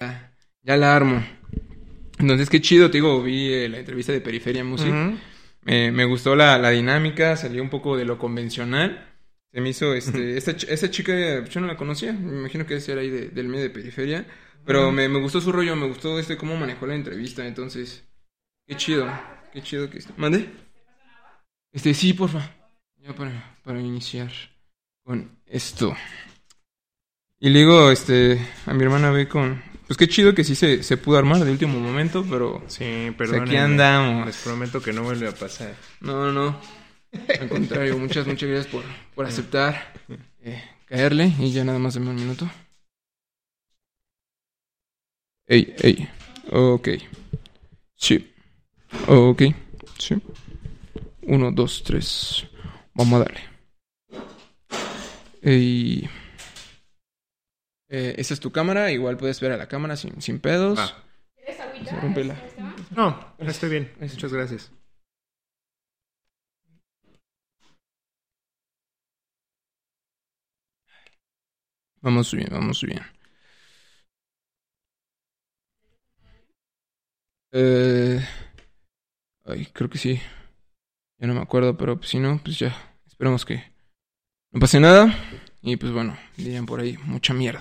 ya, ya la armo. Entonces, qué chido, te digo, vi eh, la entrevista de Periferia Music. Eh, me gustó la, la dinámica, salió un poco de lo convencional. Se me hizo, este, esta, ch- esta chica, yo no la conocía, me imagino que debe ser ahí de- del medio de periferia, pero me, me gustó su rollo, me gustó este cómo manejó la entrevista, entonces, qué chido, qué chido que está. ¿Mande? Este, sí, porfa, ya para, para iniciar con esto. Y le digo, este, a mi hermana ve con, pues qué chido que sí se, se pudo armar de último momento, pero Sí, pues perdón. aquí andamos. Les prometo que no vuelve a pasar. No, no, no. Al contrario, muchas, muchas gracias por, por aceptar eh, caerle y ya nada más de un minuto. Ey, ey. Ok. Sí. Ok. Sí. Uno, dos, tres. Vamos a darle. Ey. Eh, esa es tu cámara, igual puedes ver a la cámara sin, sin pedos. Se rompe la- No, estoy bien. Muchas gracias. Vamos bien, vamos bien. Eh, ay, creo que sí. Ya no me acuerdo, pero pues, si no, pues ya. Esperemos que no pase nada. Y pues bueno, dirían por ahí, mucha mierda.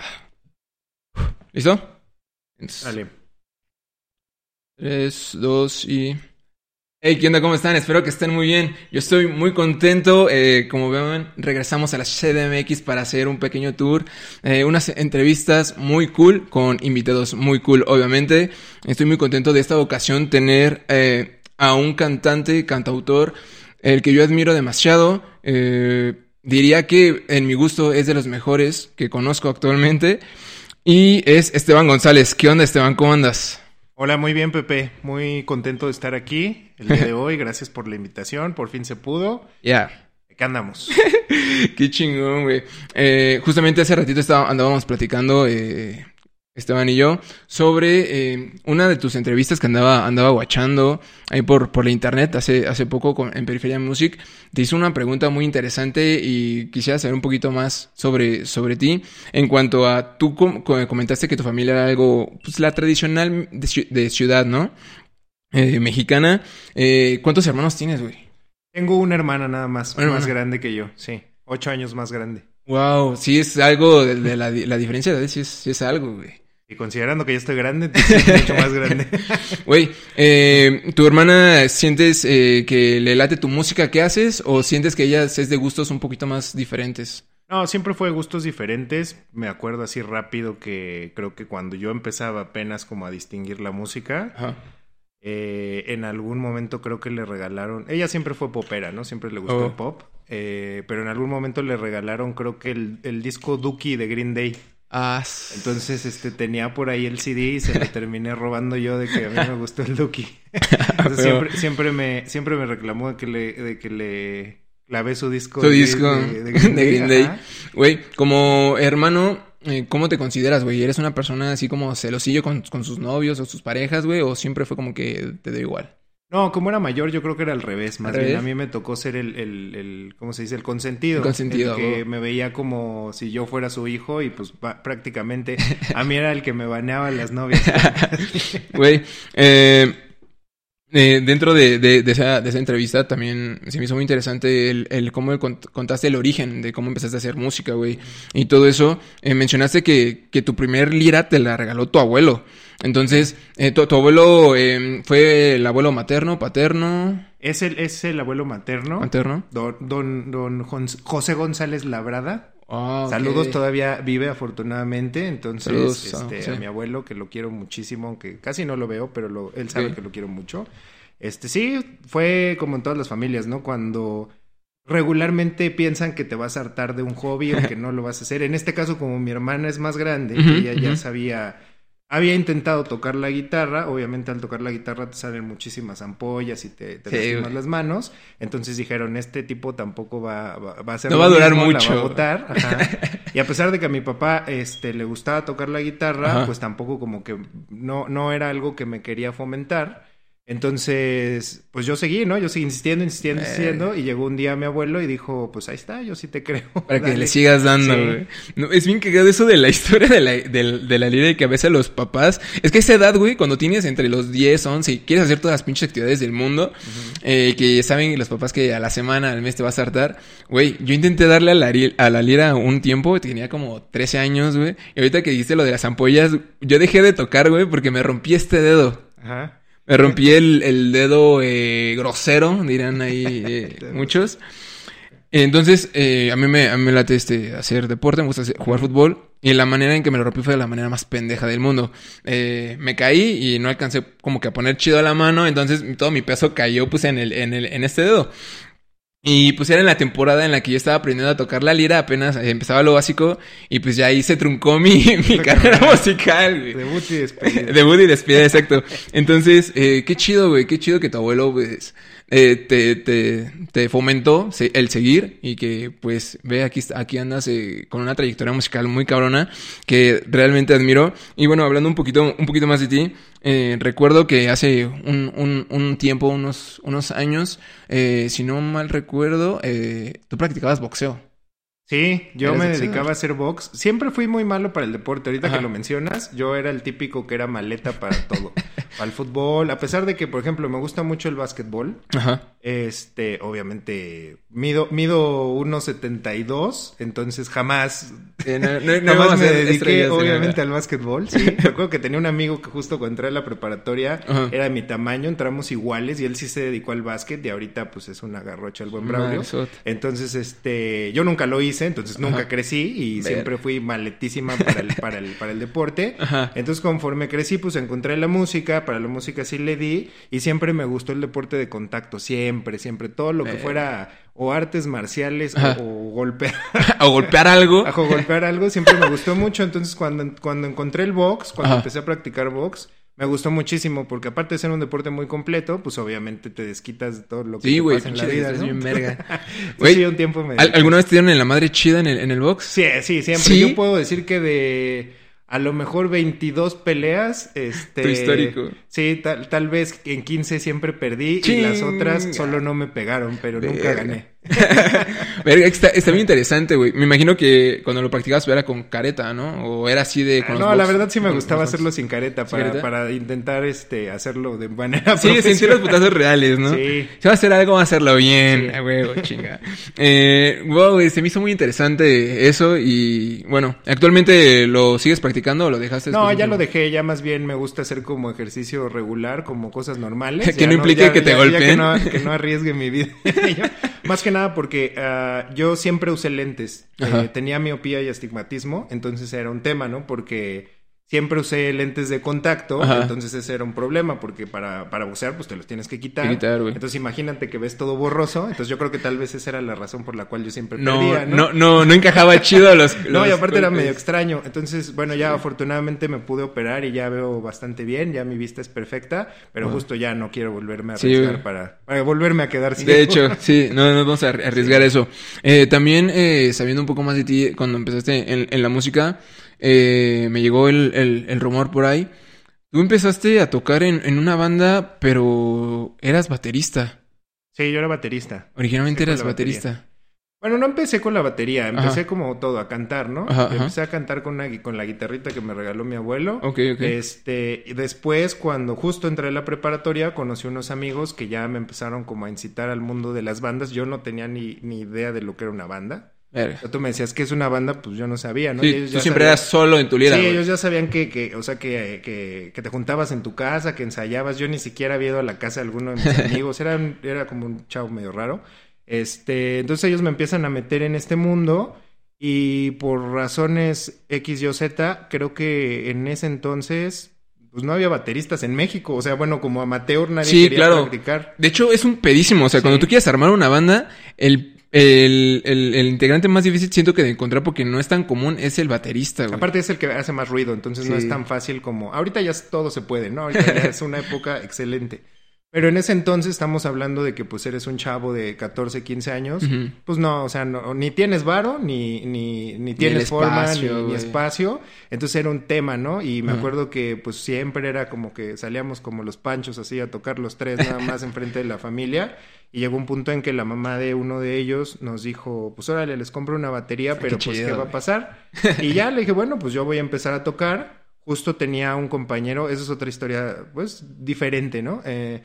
¿Listo? Entonces, Dale. Tres, dos y... Hey, ¿qué onda? ¿Cómo están? Espero que estén muy bien. Yo estoy muy contento. eh, como ven, regresamos a la CDMX para hacer un pequeño tour. eh, unas entrevistas muy cool con invitados muy cool, obviamente. Estoy muy contento de esta ocasión tener eh, a un cantante, cantautor, el que yo admiro demasiado. eh, diría que en mi gusto es de los mejores que conozco actualmente. Y es Esteban González. ¿Qué onda, Esteban? ¿Cómo andas? Hola, muy bien, Pepe. Muy contento de estar aquí el día de hoy. Gracias por la invitación. Por fin se pudo. Ya. Acá andamos. Qué chingón, güey. Eh, justamente hace ratito estaba- andábamos platicando, eh, Esteban y yo, sobre eh, una de tus entrevistas que andaba, andaba guachando ahí por, por la internet hace, hace poco con- en Periferia Music. Te hizo una pregunta muy interesante y quisiera saber un poquito más sobre, sobre ti. En cuanto a, tú com- co- comentaste que tu familia era algo, pues la tradicional de, ci- de ciudad, ¿no? Eh, mexicana. Eh, ¿Cuántos hermanos tienes, güey? Tengo una hermana nada más, Una más hermana. grande que yo. Sí, ocho años más grande. Wow, sí es algo de, de la, la diferencia de edad, sí es, sí es algo, güey. Y considerando que ya estoy grande, entonces es mucho más grande. Güey, eh, ¿tu hermana sientes eh, que le late tu música que haces o sientes que ella es de gustos un poquito más diferentes? No, siempre fue de gustos diferentes. Me acuerdo así rápido que creo que cuando yo empezaba apenas como a distinguir la música, Ajá. eh, en algún momento creo que le regalaron. Ella siempre fue popera, ¿no? Siempre le gustó Oh. el pop. eh, pero en algún momento le regalaron, creo que el, el disco Dookie de Green Day. Ah, Entonces, este, tenía por ahí el CD y se lo terminé robando yo de que a mí me gustó el Dookie. Entonces, siempre, siempre me, siempre me reclamó de que le, de que le clavé su disco. Su de- disco de, de Green Day, Green Day. ajá. Güey, como hermano, eh, ¿cómo te consideras, güey? ¿Eres una persona así como celosillo con, con sus novios o sus parejas, güey? ¿O siempre fue como que te da igual? No, como era mayor, yo creo que era al revés. Más ¿Al bien, revés? a mí me tocó ser el, el, el ¿cómo se dice? El consentido. El consentido, El que me veía como si yo fuera su hijo y pues prácticamente a mí era el que me baneaba las novias. Güey, eh, eh, dentro de, de- de esa, de esa entrevista también se me hizo muy interesante el, el cómo cont- contaste el origen de cómo empezaste a hacer música, güey. Y todo eso, eh, mencionaste que, que tu primer lira te la regaló tu abuelo. Entonces, eh, tu, tu abuelo eh, fue el abuelo materno, paterno, es, el, es el abuelo materno, materno. don, don, don José González Labrada. Ah. Saludos, todavía vive afortunadamente. Entonces, Saludos este, José. a mi abuelo, que lo quiero muchísimo, aunque casi no lo veo, pero lo- él sabe que lo quiero mucho. Este, sí, fue como en todas las familias, ¿no? Cuando regularmente piensan que te vas a hartar de un hobby o que no lo vas a hacer. En este caso, como mi hermana es más grande, Ujú, ella ya sabía, había intentado tocar la guitarra. Obviamente, al tocar la guitarra te salen muchísimas ampollas y te, te Sí, lastimas las manos. Entonces dijeron, este tipo tampoco va, va, va a ser No va a durar mismo, la mucho. va a botar. Ajá. Y a pesar de que a mi papá este, le gustaba tocar la guitarra, Ajá. pues tampoco como que no, no era algo que me quería fomentar. Entonces, pues yo seguí, ¿no? Yo seguí insistiendo, insistiendo, Eh. insistiendo. Y llegó un día mi abuelo y dijo, pues ahí está, yo sí te creo. Para que le sigas dando, Sí. güey. No, es bien cagado eso de la historia de la, del- de la lira y que a veces los papás... Es que a esa edad, güey, cuando tienes entre los 10, 11 y quieres hacer todas las pinches actividades del mundo, eh, que saben los papás que a la semana, al mes te vas a hartar, güey, yo intenté darle a la, a la lira un tiempo, tenía como 13 años, güey, y ahorita que dijiste lo de las ampollas, yo dejé de tocar, güey, porque me rompí este dedo. Ajá. Me rompí el, el dedo eh, grosero, dirán ahí eh, muchos. Entonces, eh, a mí me, a mí me late este, hacer deporte, me gusta hacer- jugar fútbol. Y la manera en que me lo rompí fue de la manera más pendeja del mundo. Eh, me caí y no alcancé como que a poner chido la mano, entonces todo mi peso cayó pues en, el, en, el, en este dedo. Y pues era en la temporada en la que yo estaba aprendiendo a tocar la lira, apenas empezaba lo básico, y pues ya ahí se truncó mi, mi carrera musical, güey. Debut y despedida. Debut y despedida, exacto. Entonces, eh, qué chido, güey, qué chido que tu abuelo, pues, eh, te, te, te fomentó el seguir y que, pues, ve, aquí, aquí andas eh, con una trayectoria musical muy cabrona que realmente admiro. Y bueno, hablando un poquito, un poquito más de ti, eh, recuerdo que hace un, un, un tiempo, unos, unos años, eh, si no mal recuerdo, eh, tú practicabas boxeo. Sí, yo ¿Eres me dedicaba a hacer box. Siempre fui muy malo para el deporte. Ahorita Ajá. que lo mencionas, yo era el típico que era maleta para todo. para el fútbol. A pesar de que, por ejemplo, me gusta mucho el básquetbol. Ajá. Este, obviamente, mido, mido 1.72. Entonces jamás, Eh, no, no- jamás me dediqué, obviamente, al básquetbol. Sí, recuerdo que tenía un amigo que justo cuando entré a la preparatoria Ajá. era de mi tamaño. Entramos iguales y él sí se dedicó al básquet. Y ahorita, pues, es una garrocha el buen Braulio. Entonces, este, yo nunca lo hice, entonces nunca Ajá. crecí y Ver. siempre fui maletísima para el, para el, para el deporte. Ajá. Entonces, conforme crecí, pues encontré la música, para la música sí le di y siempre me gustó el deporte de contacto, siempre, siempre, todo lo que fuera o artes marciales o, o golpear, o golpear algo. o golpear algo, siempre me gustó mucho. Entonces, cuando, cuando encontré el box, cuando Ajá. empecé a practicar box, me gustó muchísimo porque aparte de ser un deporte muy completo, pues obviamente te desquitas de todo lo que Sí, te pasa en la vida, ¿no? bien verga. Güey, sí, un tiempo me ¿Al- ¿Alguna vez te dieron en la madre chida en el, en el box? Sí, sí, siempre. ¿Sí? Yo puedo decir que de a lo mejor 22 peleas, este... Tu histórico. Sí, tal, tal vez en 15 siempre perdí y las otras solo no me pegaron, pero nunca gané. Está, está bien interesante, güey. Me imagino que cuando lo practicabas era con careta, ¿no? O era así de... Ah, con los no, la box- verdad sí me con- gustaba con hacerlo sin careta ¿Sin para, careta? para intentar este hacerlo de manera Sí, sentir los putazos reales, ¿no? Sí. Si va a hacer algo, va a hacerlo bien. Sí. A huevo, chinga. Eh, wow, güey, se me hizo muy interesante eso y bueno, ¿actualmente lo sigues practicando o lo dejaste? No, ya lo dejé, ya más bien me gusta hacer como ejercicio regular, como cosas normales. Que Ya no implique que te que golpeen. no, que no arriesgue mi vida. Más que nada porque ah, yo siempre usé lentes. Eh, tenía miopía y astigmatismo, entonces era un tema, ¿no? Porque siempre usé lentes de contacto, Ajá. entonces ese era un problema, porque para, para bucear pues te los tienes que quitar. Quitar. Entonces imagínate que ves todo borroso, entonces yo creo que tal vez esa era la razón por la cual yo siempre No, perdía, no, no, no encajaba chido los... no, y los aparte era medio extraño. Entonces, bueno, ya afortunadamente me pude operar y ya veo bastante bien, ya mi vista es perfecta, pero justo ya no quiero volverme a arriesgar para, para volverme a quedar ciego. De hecho, sí, no, no vamos a arri- arriesgar eso. Eh, también, eh, sabiendo un poco más de ti, cuando empezaste en, en la música, eh, me llegó el, el- el rumor por ahí. Tú empezaste a tocar en, en una banda, pero eras baterista. Sí, yo era baterista. Originalmente eras batería. baterista. Bueno, no empecé con la batería, empecé Ajá. como todo, a cantar, ¿no? Ajá, ajá. empecé a cantar con, una, con la guitarrita que me regaló mi abuelo. Ok, ok. Este, y después, cuando justo entré a la preparatoria, conocí unos amigos que ya me empezaron como a incitar al mundo de las bandas. Yo no tenía ni, ni idea de lo que era una banda. Verga. O sea, tú me decías que es una banda, pues yo no sabía, ¿no? Sí, tú siempre sabían- eras solo en tu lira, Sí, güey. ellos ya sabían que, que o sea, que, que, que te juntabas en tu casa, que ensayabas. Yo ni siquiera había ido a la casa de alguno de mis amigos. Era, era como un chavo medio raro. Este, entonces ellos me empiezan a meter en este mundo y por razones X, Y o Z, creo que en ese entonces, pues no había bateristas en México. O sea, bueno, como amateur nadie Sí, quería claro. practicar. De hecho, es un pedísimo. O sea, Sí. cuando tú quieres armar una banda, el, el, el, el integrante más difícil siento que de encontrar porque no es tan común es el baterista, güey. Aparte es el que hace más ruido, entonces no es tan fácil como... Ahorita ya todo se puede, ¿no? Ahorita ya es una época excelente. Pero en ese entonces estamos hablando de que pues eres un chavo de 14, 15 años. Pues no, o sea, no, ni tienes varo, ni, ni, ni tienes forma, ni, espacio, ni espacio. Entonces era un tema, ¿no? Y me acuerdo que pues siempre era como que salíamos como los panchos así a tocar los tres nada más enfrente de la familia. Y llegó un punto en que la mamá de uno de ellos nos dijo, pues órale, les compro una batería, pero pues ¿qué va a pasar? Y ya le dije, bueno, pues yo voy a empezar a tocar. Justo tenía un compañero, esa es otra historia, pues, diferente, ¿no? Eh,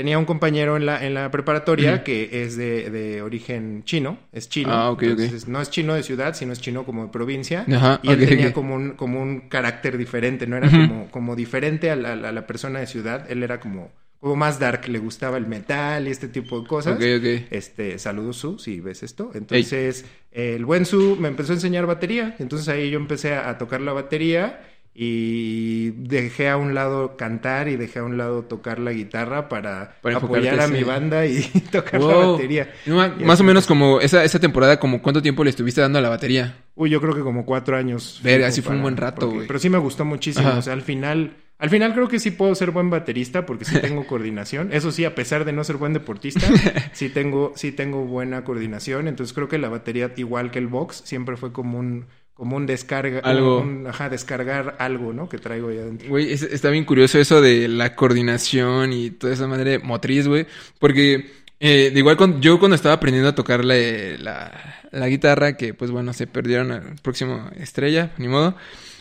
tenía un compañero en la, en la preparatoria que es de, de origen chino, es chino. Ah, ok, ok. Entonces, no es chino de ciudad, sino es chino como de provincia. Ajá, y él tenía como un, como un carácter diferente, no era como, como diferente a la, a la persona de ciudad. Él era como, como más dark, le gustaba el metal y este tipo de cosas. Ok, ok. Este, saludos Su, si ves esto. Entonces, el buen Su me empezó a enseñar batería. Entonces ahí yo empecé a tocar la batería y dejé a un lado cantar y dejé a un lado tocar la guitarra para, Para apoyar a mi banda y tocar la batería. No, más así o menos como esa, esa temporada, como cuánto tiempo le estuviste dando a la batería. Uy, yo creo que como cuatro años. Verga, fijo sí fue un buen rato, güey. Pero sí me gustó muchísimo. Ajá. O sea, al final... Al final creo que sí puedo ser buen baterista porque sí tengo coordinación. Eso sí, a pesar de no ser buen deportista, sí tengo, sí tengo buena coordinación. Entonces creo que la batería, igual que el box, siempre fue como un, como un descarga, Algo. un- ajá, descargar algo, ¿no? Que traigo ahí adentro. Güey, es- está bien curioso eso de la coordinación y toda esa madre motriz, güey. Porque, eh, de igual, cuando, yo cuando estaba aprendiendo a tocar la, la, la guitarra, que pues bueno, se perdieron al próximo estrella, ni modo.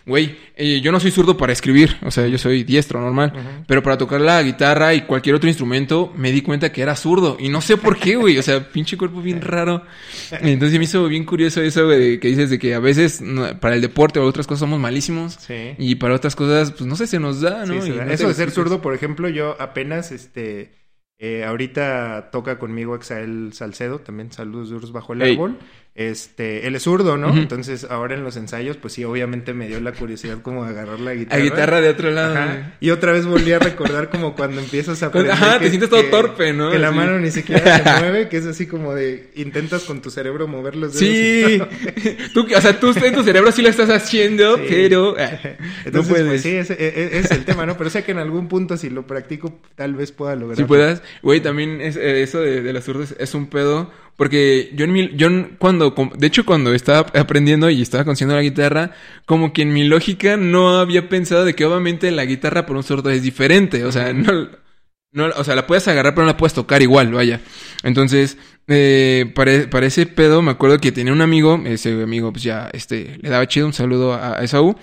Güey, eh, yo no soy zurdo para escribir, o sea, yo soy diestro normal. Pero para tocar la guitarra y cualquier otro instrumento, me di cuenta que era zurdo. Y no sé por qué, güey. O sea, pinche cuerpo bien raro. Entonces me hizo bien curioso eso, güey, de que dices de que a veces para el deporte o otras cosas somos malísimos. Sí. Y para otras cosas, pues no sé, se nos da, Sí, ¿no? da. no Eso de ser zurdo, por ejemplo, yo apenas, este, eh, ahorita toca conmigo Exael Salcedo, también saludos duros bajo el Ey. árbol. Este, él es zurdo, ¿no? Entonces, ahora en los ensayos, pues sí, obviamente me dio la curiosidad como de agarrar la guitarra. guitarra de otro lado. Ajá. Y otra vez volví a recordar como cuando empiezas a aprender ajá, te sientes todo torpe, ¿no? Que la Sí. mano ni siquiera se mueve, que es así como de intentas con tu cerebro mover los dedos. Sí, tú, o sea, tú en tu cerebro sí lo estás haciendo, Sí. pero no Entonces, puedes. pues sí, ese, e- e- es el tema, ¿no? Pero sé que en algún punto si lo practico tal vez pueda lograrlo. Si puedas, güey, también es, eh, eso de, de los zurdos es un pedo. Porque yo en mi, yo cuando, de hecho cuando estaba aprendiendo y estaba consiguiendo la guitarra, como que en mi lógica no había pensado de que obviamente la guitarra por un zurdo es diferente. O sea, no, no, o sea, la puedes agarrar pero no la puedes tocar igual, vaya. Entonces, eh, para, para ese pedo me acuerdo que tenía un amigo, ese amigo pues ya, este, le daba chido un saludo a, a Esaú.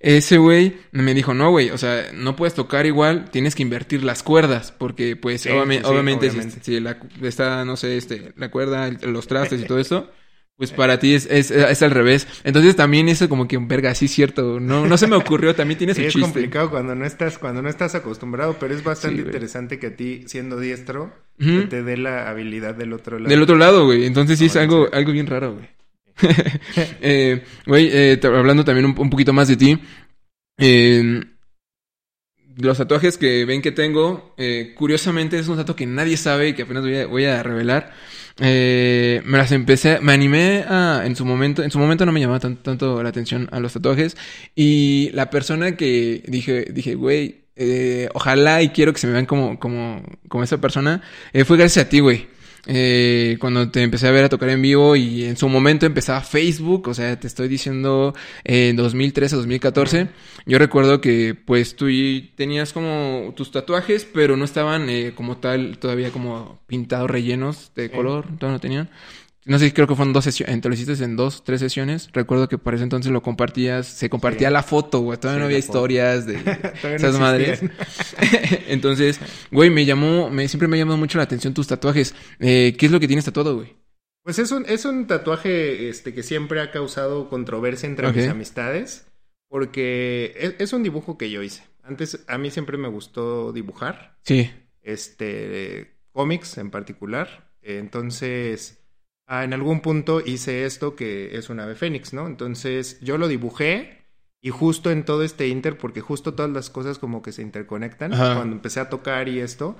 Ese güey me dijo, no, güey, o sea, no puedes tocar igual, tienes que invertir las cuerdas, porque pues Sí, obviamente, sí, obviamente, si- la, está, no sé, este, la cuerda, el- los trastes y todo eso, pues para ti es, es, es al revés. Entonces también eso como que, verga, sí es cierto, no, no se me ocurrió, también tiene Sí, es chiste. complicado cuando no estás, cuando no estás acostumbrado, pero es bastante Sí, interesante que a ti, siendo diestro, Ujú. que te dé la habilidad del otro lado. Del otro lado, güey. Entonces sí es Ah, bueno, algo, algo bien raro, güey. Eh, Güey, eh, hablando también un, un poquito más de ti. eh, los tatuajes que ven que tengo, eh, curiosamente es un tatuaje que nadie sabe y que apenas voy a, voy a revelar. Eh, me las empecé, me animé a, en su momento, en su momento no me llamaba tan- tanto la atención a los tatuajes y la persona que dije, dije, güey, eh, ojalá y quiero que se me vean como, como, como esa persona, eh, fue gracias a ti, güey. Eh, cuando te empecé a ver a tocar en vivo y en su momento empezaba Facebook, o sea, te estoy diciendo en 2013, 2014, yo recuerdo que pues tú tenías como tus tatuajes, pero no estaban eh, como tal, todavía como pintados rellenos de color, todavía no tenían. No sé, creo que fueron dos sesiones, te lo hiciste en dos, tres sesiones. Recuerdo que para ese entonces lo compartías, se compartía Sí. la foto, güey. Todavía Sí, no había historias de Todavía no esas madres. entonces, güey, me llamó, me, siempre me ha llamado mucho la atención tus tatuajes. Eh, ¿Qué es lo que tienes tatuado, güey? Pues es un, es un tatuaje este, que siempre ha causado controversia entre mis amistades, porque es, es un dibujo que yo hice. Antes, a mí siempre me gustó dibujar, Sí. este, cómics en particular. Entonces, ah, en algún punto hice esto que es un ave fénix, ¿no? Entonces, yo lo dibujé y justo en todo este inter, porque justo todas las cosas como que se interconectan, Ajá. cuando empecé a tocar y esto,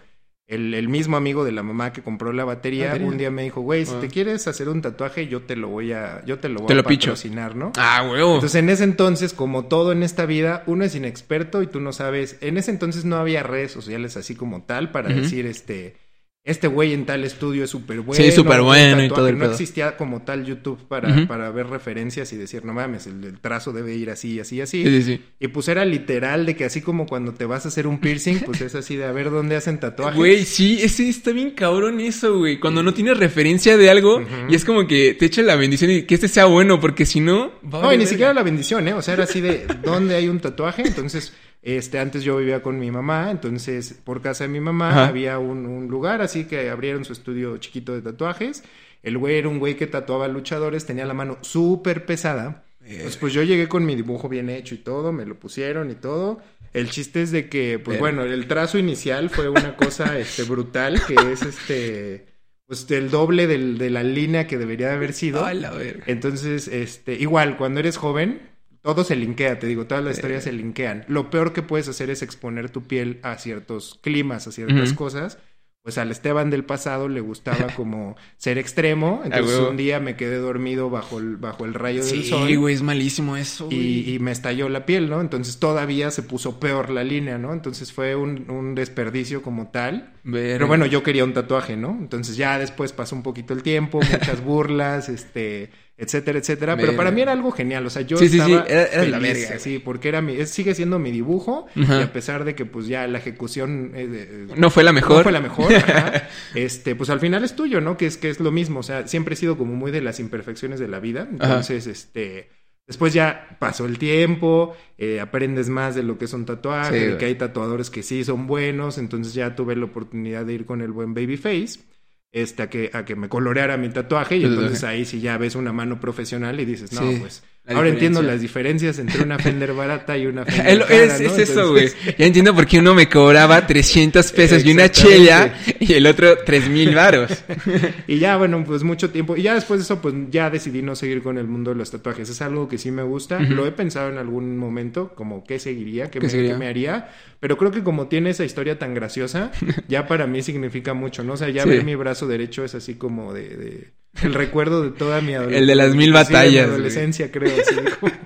el, el, mismo amigo de la mamá que compró la batería, ¿Batería? un día me dijo, güey, si Ah. te quieres hacer un tatuaje, yo te lo voy a, yo te lo voy Te a lo picho. patrocinar, ¿no? Ah, huevo. Entonces, en ese entonces, como todo en esta vida, uno es inexperto y tú no sabes. En ese entonces no había redes sociales así como tal para decir, este, este güey en tal estudio es súper bueno. Sí, súper bueno y todo el No pedo. existía como tal YouTube para, para ver referencias y decir, no mames, el, el trazo debe ir así, así, así. sí, sí, sí. Y pues era literal de que así como cuando te vas a hacer un piercing, pues es así de a ver dónde hacen tatuajes. Güey, sí, ese está bien cabrón eso, güey. Cuando no tienes referencia de algo y es como que te echa la bendición y que este sea bueno, porque si no... va a No, y ni siquiera la bendición, ¿eh? O sea, era así de dónde hay un tatuaje. Entonces, este, antes yo vivía con mi mamá, entonces por casa de mi mamá Ajá. había un, un lugar así que abrieron su estudio chiquito de tatuajes. El güey era un güey que tatuaba luchadores, tenía la mano súper pesada. Entonces, pues yo llegué con mi dibujo bien hecho y todo, me lo pusieron y todo. El chiste es de que, pues bueno, el trazo inicial fue una cosa este, brutal, que es este, pues el doble del- de la línea que debería de haber sido. Ay, la verga. Entonces, este, igual, cuando eres joven, todo se linkea, te digo, todas las historias se linkean. Lo peor que puedes hacer es exponer tu piel a ciertos climas, a ciertas cosas. Pues al Esteban del pasado le gustaba como ser extremo. Entonces un día me quedé dormido bajo el, bajo el rayo del Sí, sol. güey, es malísimo eso. Y, y me estalló la piel, ¿no? Entonces todavía se puso peor la línea, ¿no? Entonces fue un, un desperdicio como tal. Pero bueno, yo quería un tatuaje, ¿no? Entonces ya después pasó un poquito el tiempo, muchas burlas, este, etcétera, etcétera. Pero para mí era algo genial, o sea, yo Sí, sí, sí, estaba era- era la verga, sí, porque era mi, es- sigue siendo mi dibujo Ajá. y a pesar de que pues ya la ejecución eh, de- No fue la mejor. no fue la mejor, ajá, este, pues al final es tuyo, ¿no? Que es que es lo mismo, o sea, siempre he sido como muy de las imperfecciones de la vida, entonces, este, después ya pasó el tiempo, eh, aprendes más de lo que es un tatuaje, Sí, que hay tatuadores que sí son buenos, entonces ya tuve la oportunidad de ir con el buen Babyface. Este, a que, a que me coloreara mi tatuaje y entonces ahí sí ya ves una mano profesional y dices, no, Sí, pues la ahora entiendo las diferencias entre una Fender barata y una Fender Es, cara, es- ¿no? es eso, güey. Ya entiendo por qué uno me cobraba 300 pesos y una chela y el otro 3000 varos. Y ya, bueno, pues mucho tiempo. Y ya después de eso, pues ya decidí no seguir con el mundo de los tatuajes. Es algo que sí me gusta. Lo he pensado en algún momento, como qué seguiría, qué, ¿Qué me, seguiría? qué me haría. Pero creo que como tiene esa historia tan graciosa, ya para mí significa mucho, ¿no? O sea, ya Sí. ver mi brazo derecho es así como de... de- el recuerdo de toda mi adolescencia. El de las mil Sí, de mi batallas, güey. adolescencia, creo. así como-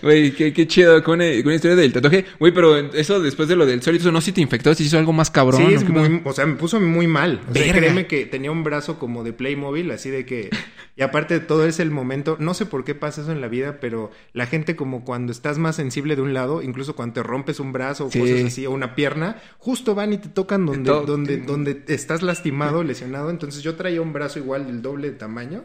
Güey, qué, qué chido con, eh, con la historia del tatuaje. Güey, pero eso después de lo del sol, eso no si te infectó, si hizo algo más cabrón. Sí, ¿o es muy, o sea, me puso muy mal. O sea, Verga. créeme que tenía un brazo como de Playmobil, así de que... Y aparte de todo es el momento, no sé por qué pasa eso en la vida, pero la gente como cuando estás más sensible de un lado, incluso cuando te rompes un brazo o Sí. cosas así, o una pierna, justo van y te tocan donde, to- donde, donde estás lastimado, lesionado. Entonces yo traía un brazo igual del doble de tamaño.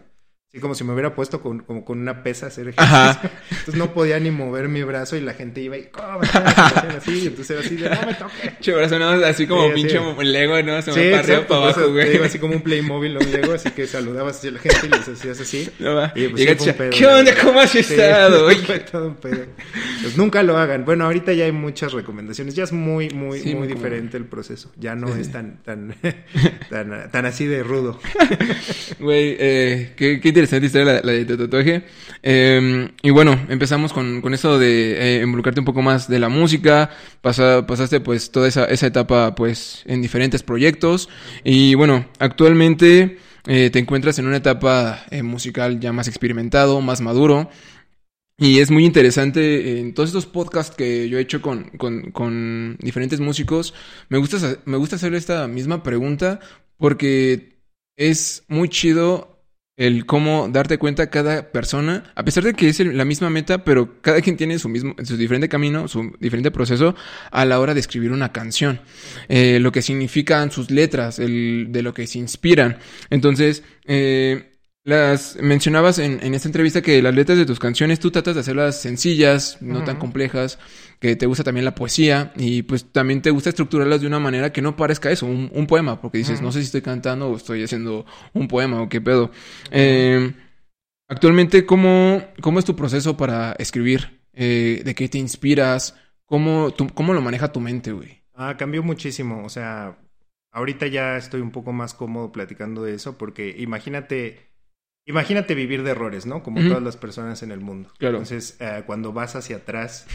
Así como si me hubiera puesto con, como con una pesa a hacer ejercicio. Ajá. Entonces no podía ni mover mi brazo y la gente iba y... "¿Cómo me estás?", así, y entonces era así de, no me toques. Che, brazo, no, así como Sí, pinche sí. Lego, ¿no? Se Sí, me arriba, exacto, para abajo, güey. digo así como un Playmobil, un Lego, así que saludabas así a la gente y les hacías así. No va. Y pues, sí fue un pedo, ¿Qué onda? ¿Cómo has Sí, estado? Oye. fue todo un pedo. Pues nunca lo hagan. Bueno, ahorita ya hay muchas recomendaciones. Ya es muy, muy, Sí, muy como- diferente el proceso. Ya no Sí. es tan, tan, tan, tan así de rudo. Güey, eh, qué, qué interesante historia la, la de tu tatuaje. Eh, y bueno, empezamos con, con eso de eh, involucrarte un poco más de la música. Pasa- pasaste pues toda esa, esa etapa pues en diferentes proyectos. Y bueno, actualmente eh, te encuentras en una etapa eh, musical ya más experimentado, más maduro. Y es muy interesante en todos estos podcasts que yo he hecho con, con, con diferentes músicos. Me gusta, me gusta hacer esta misma pregunta porque es muy chido el cómo darte cuenta cada persona, a pesar de que es la misma meta, pero cada quien tiene su mismo, su diferente camino, su diferente proceso a la hora de escribir una canción. Eh, lo que significan sus letras, el, de lo que se inspiran. Entonces, eh, las mencionabas en, en esta entrevista que las letras de tus canciones tú tratas de hacerlas sencillas, no tan complejas, que te gusta también la poesía y pues también te gusta estructurarlas de una manera que no parezca eso, un, un poema, porque dices, no sé si estoy cantando o estoy haciendo un poema o qué pedo. Eh, actualmente, ¿cómo, ¿cómo es tu proceso para escribir? Eh, ¿De qué te inspiras? ¿Cómo, tu- ¿Cómo lo maneja tu mente, güey? Ah, cambió muchísimo. O sea, ahorita ya estoy un poco más cómodo platicando de eso porque imagínate, imagínate vivir de errores, ¿no? Como todas las personas en el mundo. Claro. Entonces, eh, cuando vas hacia atrás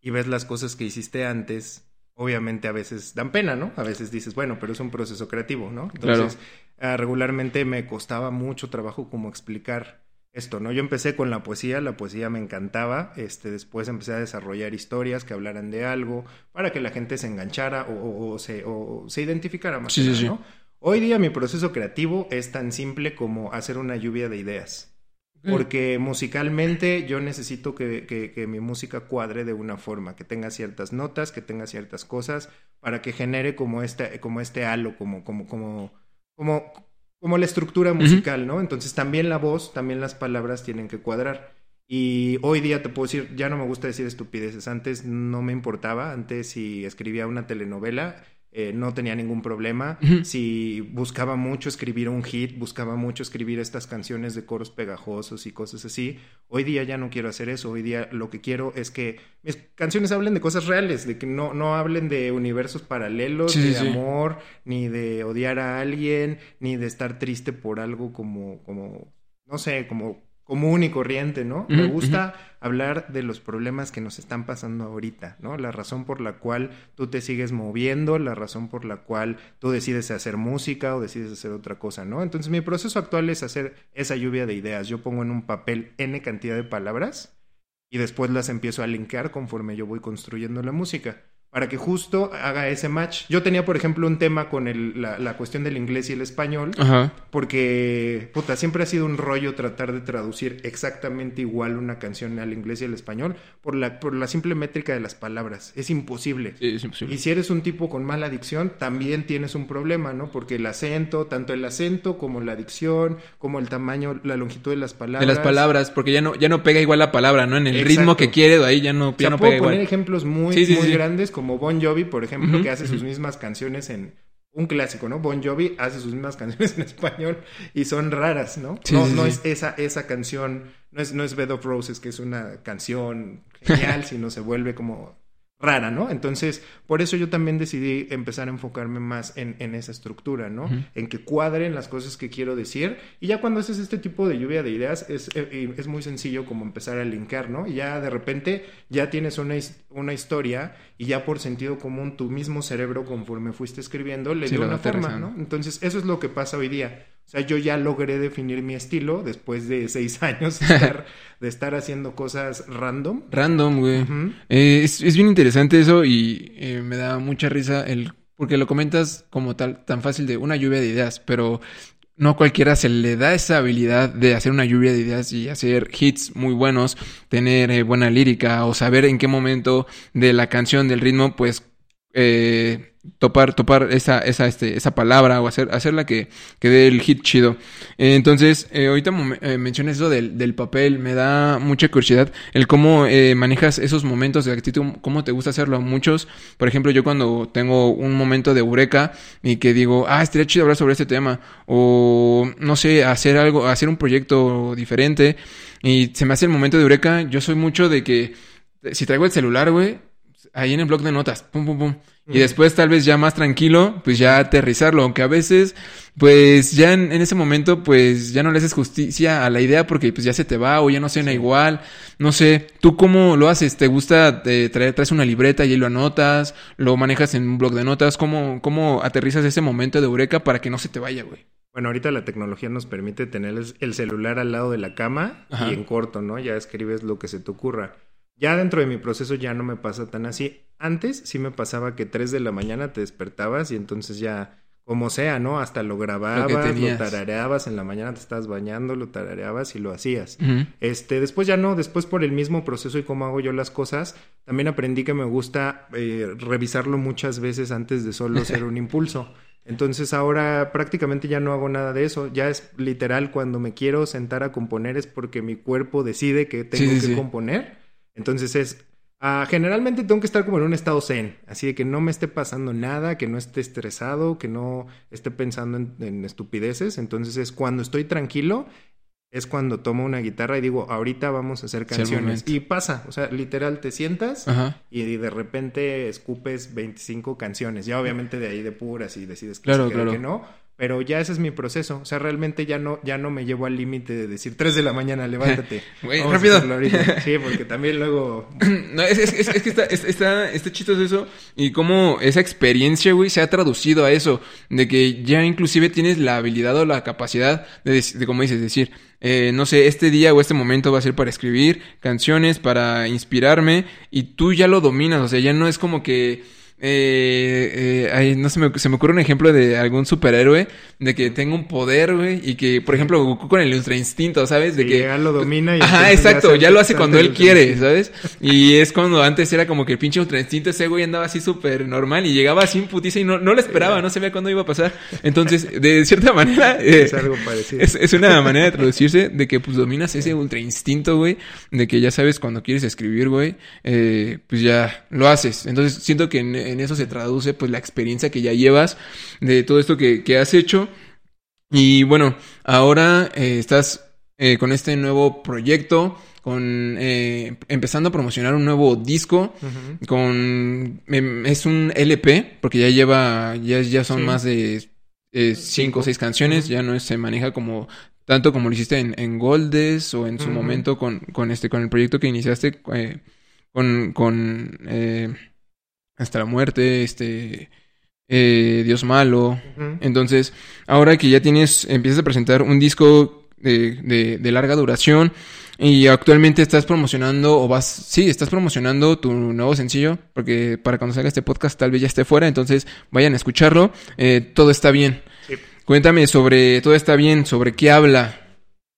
y ves las cosas que hiciste antes obviamente a veces dan pena, ¿no? A veces dices, bueno, pero es un proceso creativo, ¿no? Entonces, ah, regularmente me costaba mucho trabajo como explicar esto, ¿no? Yo empecé con la poesía, la poesía me encantaba, este, después empecé a desarrollar historias que hablaran de algo para que la gente se enganchara o, se, o se, identificara más. Sí, ¿no? Hoy día mi proceso creativo es tan simple como hacer una lluvia de ideas. Porque musicalmente yo necesito que, que, mi música cuadre de una forma, que tenga ciertas notas, que tenga ciertas cosas, para que genere como este, como este halo, como, como, como, como, como la estructura musical, ¿no? Entonces también la voz, también las palabras tienen que cuadrar. Y hoy día te puedo decir, ya no me gusta decir estupideces. Antes no me importaba, antes si escribía una telenovela, eh, no tenía ningún problema. Si buscaba mucho escribir un hit, buscaba mucho escribir estas canciones de coros pegajosos y cosas así. Hoy día ya no quiero hacer eso. Hoy día lo que quiero es que mis canciones hablen de cosas reales, de que no, no hablen de universos paralelos, ni de amor, ni de odiar a alguien, ni de estar triste por algo como, como, no sé, como común y corriente, ¿no? Me gusta hablar de los problemas que nos están pasando ahorita, ¿no? La razón por la cual tú te sigues moviendo, la razón por la cual tú decides hacer música o decides hacer otra cosa, ¿no? Entonces mi proceso actual es hacer esa lluvia de ideas. Yo pongo en un papel n cantidad de palabras y después las empiezo a linkar conforme yo voy construyendo la música para que justo haga ese match. Yo tenía, por ejemplo, un tema con el, la, la, cuestión del inglés y el español, porque, puta, siempre ha sido un rollo tratar de traducir exactamente igual una canción al inglés y al español por la, por la simple métrica de las palabras. Es imposible. es imposible. Y si eres un tipo con mala dicción, también tienes un problema, ¿no? Porque el acento, tanto el acento como la dicción, como el tamaño, la longitud de las palabras. De las palabras, porque ya no, ya no pega igual la palabra, ¿no? En el ritmo que quiere, ahí ya no, ya no pega poner ejemplos muy, muy grandes como Bon Jovi, por ejemplo, que hace sus mismas canciones en un clásico, ¿no? Bon Jovi hace sus mismas canciones en español y son raras, ¿no? no, no es esa, esa canción, no es, no es Bed of Roses, que es una canción genial, sino se vuelve como rara, ¿no? Entonces, por eso yo también decidí empezar a enfocarme más en, en esa estructura, ¿no? En que cuadren las cosas que quiero decir. Y ya cuando haces este tipo de lluvia de ideas, es, eh, es muy sencillo como empezar a linkar, ¿no? Y ya de repente ya tienes una, una historia y ya por sentido común tu mismo cerebro, conforme fuiste escribiendo, le dio una forma, ¿no? Entonces, eso es lo que pasa hoy día. O sea, yo ya logré definir mi estilo después de seis años de estar, haciendo cosas random. Random, güey. Eh, es, bien interesante eso y eh, me da mucha risa el... Porque lo comentas como tal, tan fácil de una lluvia de ideas, pero no cualquiera se le da esa habilidad de hacer una lluvia de ideas y hacer hits muy buenos, tener eh, buena lírica o saber en qué momento de la canción, del ritmo, pues eh, topar, topar esa, esa, este, esa palabra o hacer, hacerla que, que dé el hit chido. Eh, entonces, eh, ahorita eh, eso del, del, papel, me da mucha curiosidad el cómo eh, manejas esos momentos de actitud, cómo te gusta hacerlo. Muchos, por ejemplo, yo cuando tengo un momento de eureka y que digo, ah, estaría chido hablar sobre este tema, o no sé, hacer algo, hacer un proyecto diferente, y se me hace el momento de eureka, yo soy mucho de que si traigo el celular, güey, ahí en el blog de notas, pum, pum, pum. Y después tal vez ya más tranquilo, pues ya aterrizarlo, aunque a veces, pues ya en, ese momento, pues ya no le haces justicia a la idea porque pues ya se te va o ya no suena igual. No sé, ¿tú cómo lo haces? ¿Te gusta eh, traer, traes una libreta y ahí lo anotas? ¿Lo manejas en un blog de notas? ¿Cómo, cómo aterrizas ese momento de eureka para que no se te vaya, güey? Bueno, ahorita la tecnología nos permite tener el celular al lado de la cama y en corto, ¿no? Ya escribes lo que se te ocurra. Ya dentro de mi proceso ya no me pasa tan así. Antes sí me pasaba que 3 de la mañana te despertabas y entonces ya, como sea, ¿no? Hasta lo grababas, lo, tarareabas, en la mañana te estabas bañando, lo tarareabas y lo hacías. Este, después ya no, después por el mismo proceso y cómo hago yo las cosas, también aprendí que me gusta eh, revisarlo muchas veces antes de solo ser un impulso. Entonces ahora prácticamente ya no hago nada de eso. Ya es literal cuando me quiero sentar a componer es porque mi cuerpo decide que tengo que componer entonces es, ah, generalmente tengo que estar como en un estado zen, así de que no me esté pasando nada, que no esté estresado, que no esté pensando en, estupideces. Entonces es cuando estoy tranquilo, es cuando tomo una guitarra y digo, ahorita vamos a hacer canciones. Y pasa, o sea, literal te sientas y de repente escupes 25 canciones. Ya obviamente de ahí de puras y decides que, claro, claro. que no. Pero ya ese es mi proceso. O sea, realmente ya no, ya no me llevo al límite de decir 3 de la mañana, levántate. Güey, rápido. Sí, porque también luego... No, es, es, es, es que está, es- está, está chistoso eso y cómo esa experiencia, güey, se ha traducido a eso, de que ya inclusive tienes la habilidad o la capacidad de, de como dices, decir, eh, no sé, este día o este momento va a ser para escribir canciones, para inspirarme y tú ya lo dominas, o sea, ya no es como que... Eh, eh, ay, no se me, se me ocurre un ejemplo de algún superhéroe de que tenga un poder, güey, y que, por ejemplo, Goku con el ultra instinto, ¿sabes? De Y que ya lo domina y Ajá, ya exacto, ya lo hace cuando él quiere. ¿sabes? Y es cuando antes era como que el pinche ultra instinto ese güey andaba así súper normal y llegaba así en putiza y no, no lo esperaba, no sabía cuándo iba a pasar. Entonces, de cierta manera, eh, Es algo parecido. es, es una manera de traducirse de que pues dominas ese ultra instinto, güey, de que ya sabes cuando quieres escribir, güey, eh, pues ya lo haces. Entonces, siento que en, en eso se traduce pues la experiencia que ya llevas de todo esto que, que has hecho. Y bueno, ahora eh, estás eh, con este nuevo proyecto, con eh, empezando a promocionar un nuevo disco, con em, es un LP, porque ya lleva, ya, ya son Sí. más de eh, cinco o seis canciones, ya no es- se maneja como tanto como lo hiciste en, en Goldes o en su momento con, con este, con el proyecto que iniciaste con, con eh, hasta la muerte, este eh, Dios malo, entonces, ahora que ya tienes, empiezas a presentar un disco de, de- de larga duración y actualmente estás promocionando o vas, sí, estás promocionando tu nuevo sencillo, porque para cuando salga este podcast tal vez ya esté fuera, entonces vayan a escucharlo, eh, todo está bien. Sí. Cuéntame sobre todo está bien, sobre qué habla.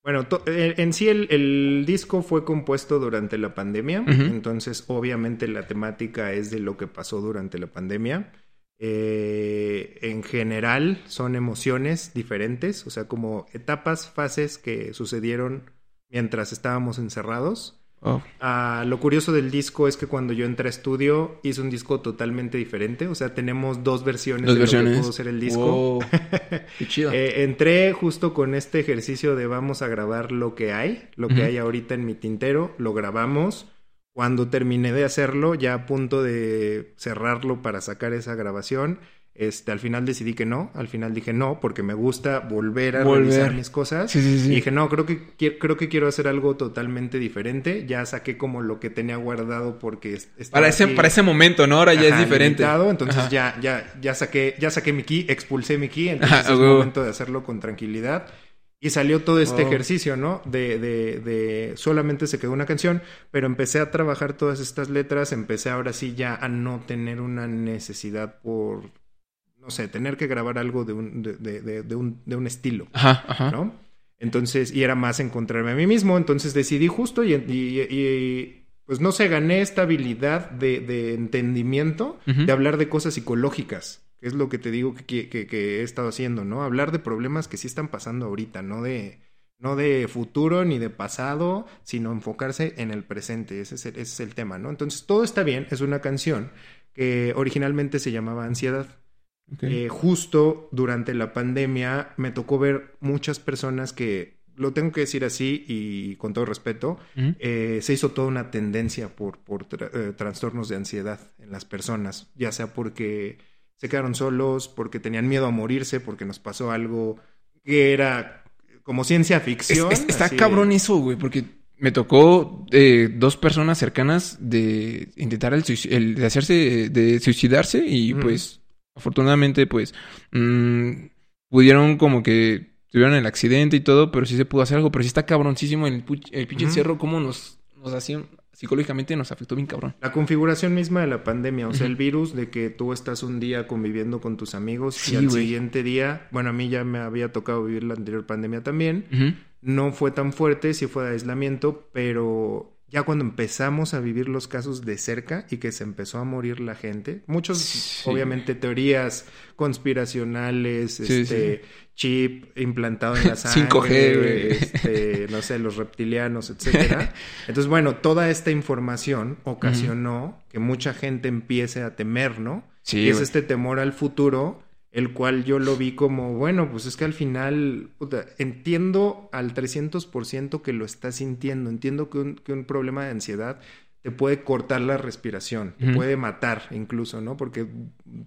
Bueno, to- en sí el, el disco fue compuesto durante la pandemia, entonces obviamente la temática es de lo que pasó durante la pandemia. Eh, en general son emociones diferentes, o sea, como etapas, fases que sucedieron mientras estábamos encerrados. Oh, Ah, lo curioso del disco es que cuando yo entré a estudio hice un disco totalmente diferente, o sea, tenemos dos versiones dos de versiones. lo que pudo ser el disco. Wow, qué chido. Eh, entré justo con este ejercicio de vamos a grabar lo que hay, lo que hay ahorita en mi tintero, lo grabamos. Cuando terminé de hacerlo, ya a punto de cerrarlo para sacar esa grabación, este, al final decidí que no, al final dije no, porque me gusta volver a Volver. revisar mis cosas. Sí, sí, sí. Y dije, no, creo que, creo que quiero hacer algo totalmente diferente. Ya saqué como lo que tenía guardado porque para, ese, aquí- para ese momento, ¿no? Ahora ya es diferente. limitado, entonces Ajá. ya, ya, ya saqué, ya saqué mi key, expulsé mi key, entonces Ajá, es momento de hacerlo con tranquilidad. Y salió todo este Wow. ejercicio, ¿no? De, de, de solamente se quedó una canción, pero empecé a trabajar todas estas letras, empecé ahora sí ya a no tener una necesidad por, no sé, tener que grabar algo de un, de, de- de- de un, de un estilo. Ajá, ajá. ¿no? Entonces, y era más encontrarme a mí mismo, entonces decidí justo y, y- y, pues no sé, gané esta habilidad de, de entendimiento de hablar de cosas psicológicas, que es lo que te digo que, que- que he estado haciendo, ¿no? Hablar de problemas que sí están pasando ahorita, no de, no de futuro ni de pasado, sino enfocarse en el presente, ese es el, ese es el tema, ¿no? Entonces, todo está bien, es una canción que originalmente se llamaba Ansiedad. Eh, justo durante la pandemia me tocó ver muchas personas que, lo tengo que decir así y con todo respeto, eh, se hizo toda una tendencia por, por tra- eh, trastornos de ansiedad en las personas, ya sea porque se quedaron solos, porque tenían miedo a morirse, porque nos pasó algo que era como ciencia ficción. es- está así. cabrón eso, güey, porque me tocó eh, dos personas cercanas de intentar el, el- de hacerse, de suicidarse y pues afortunadamente pues mm, pudieron como que tuvieron el accidente y todo, pero sí se pudo hacer algo, pero sí está cabroncísimo el, el pinche encierro, cómo nos, nos hacía, psicológicamente nos afectó bien cabrón. La configuración misma de la pandemia, o sea, el virus de que tú estás un día conviviendo con tus amigos Sí, y al siguiente día, bueno, a mí ya me había tocado vivir la anterior pandemia también, no fue tan fuerte, sí fue de aislamiento, pero ya cuando empezamos a vivir los casos de cerca y que se empezó a morir la gente, muchos, Sí. obviamente, teorías conspiracionales, Sí, este, chip implantado en la 5G, sangre, güey. este, no sé, los reptilianos, etcétera. Entonces, bueno, toda esta información ocasionó que mucha gente empiece a temer, ¿no? Sí, y es este temor al futuro, el cual yo lo vi como, bueno, pues es que al final, puta, entiendo al 300% que lo está sintiendo, entiendo que un, que un problema de ansiedad te puede cortar la respiración, te puede matar incluso, ¿no? Porque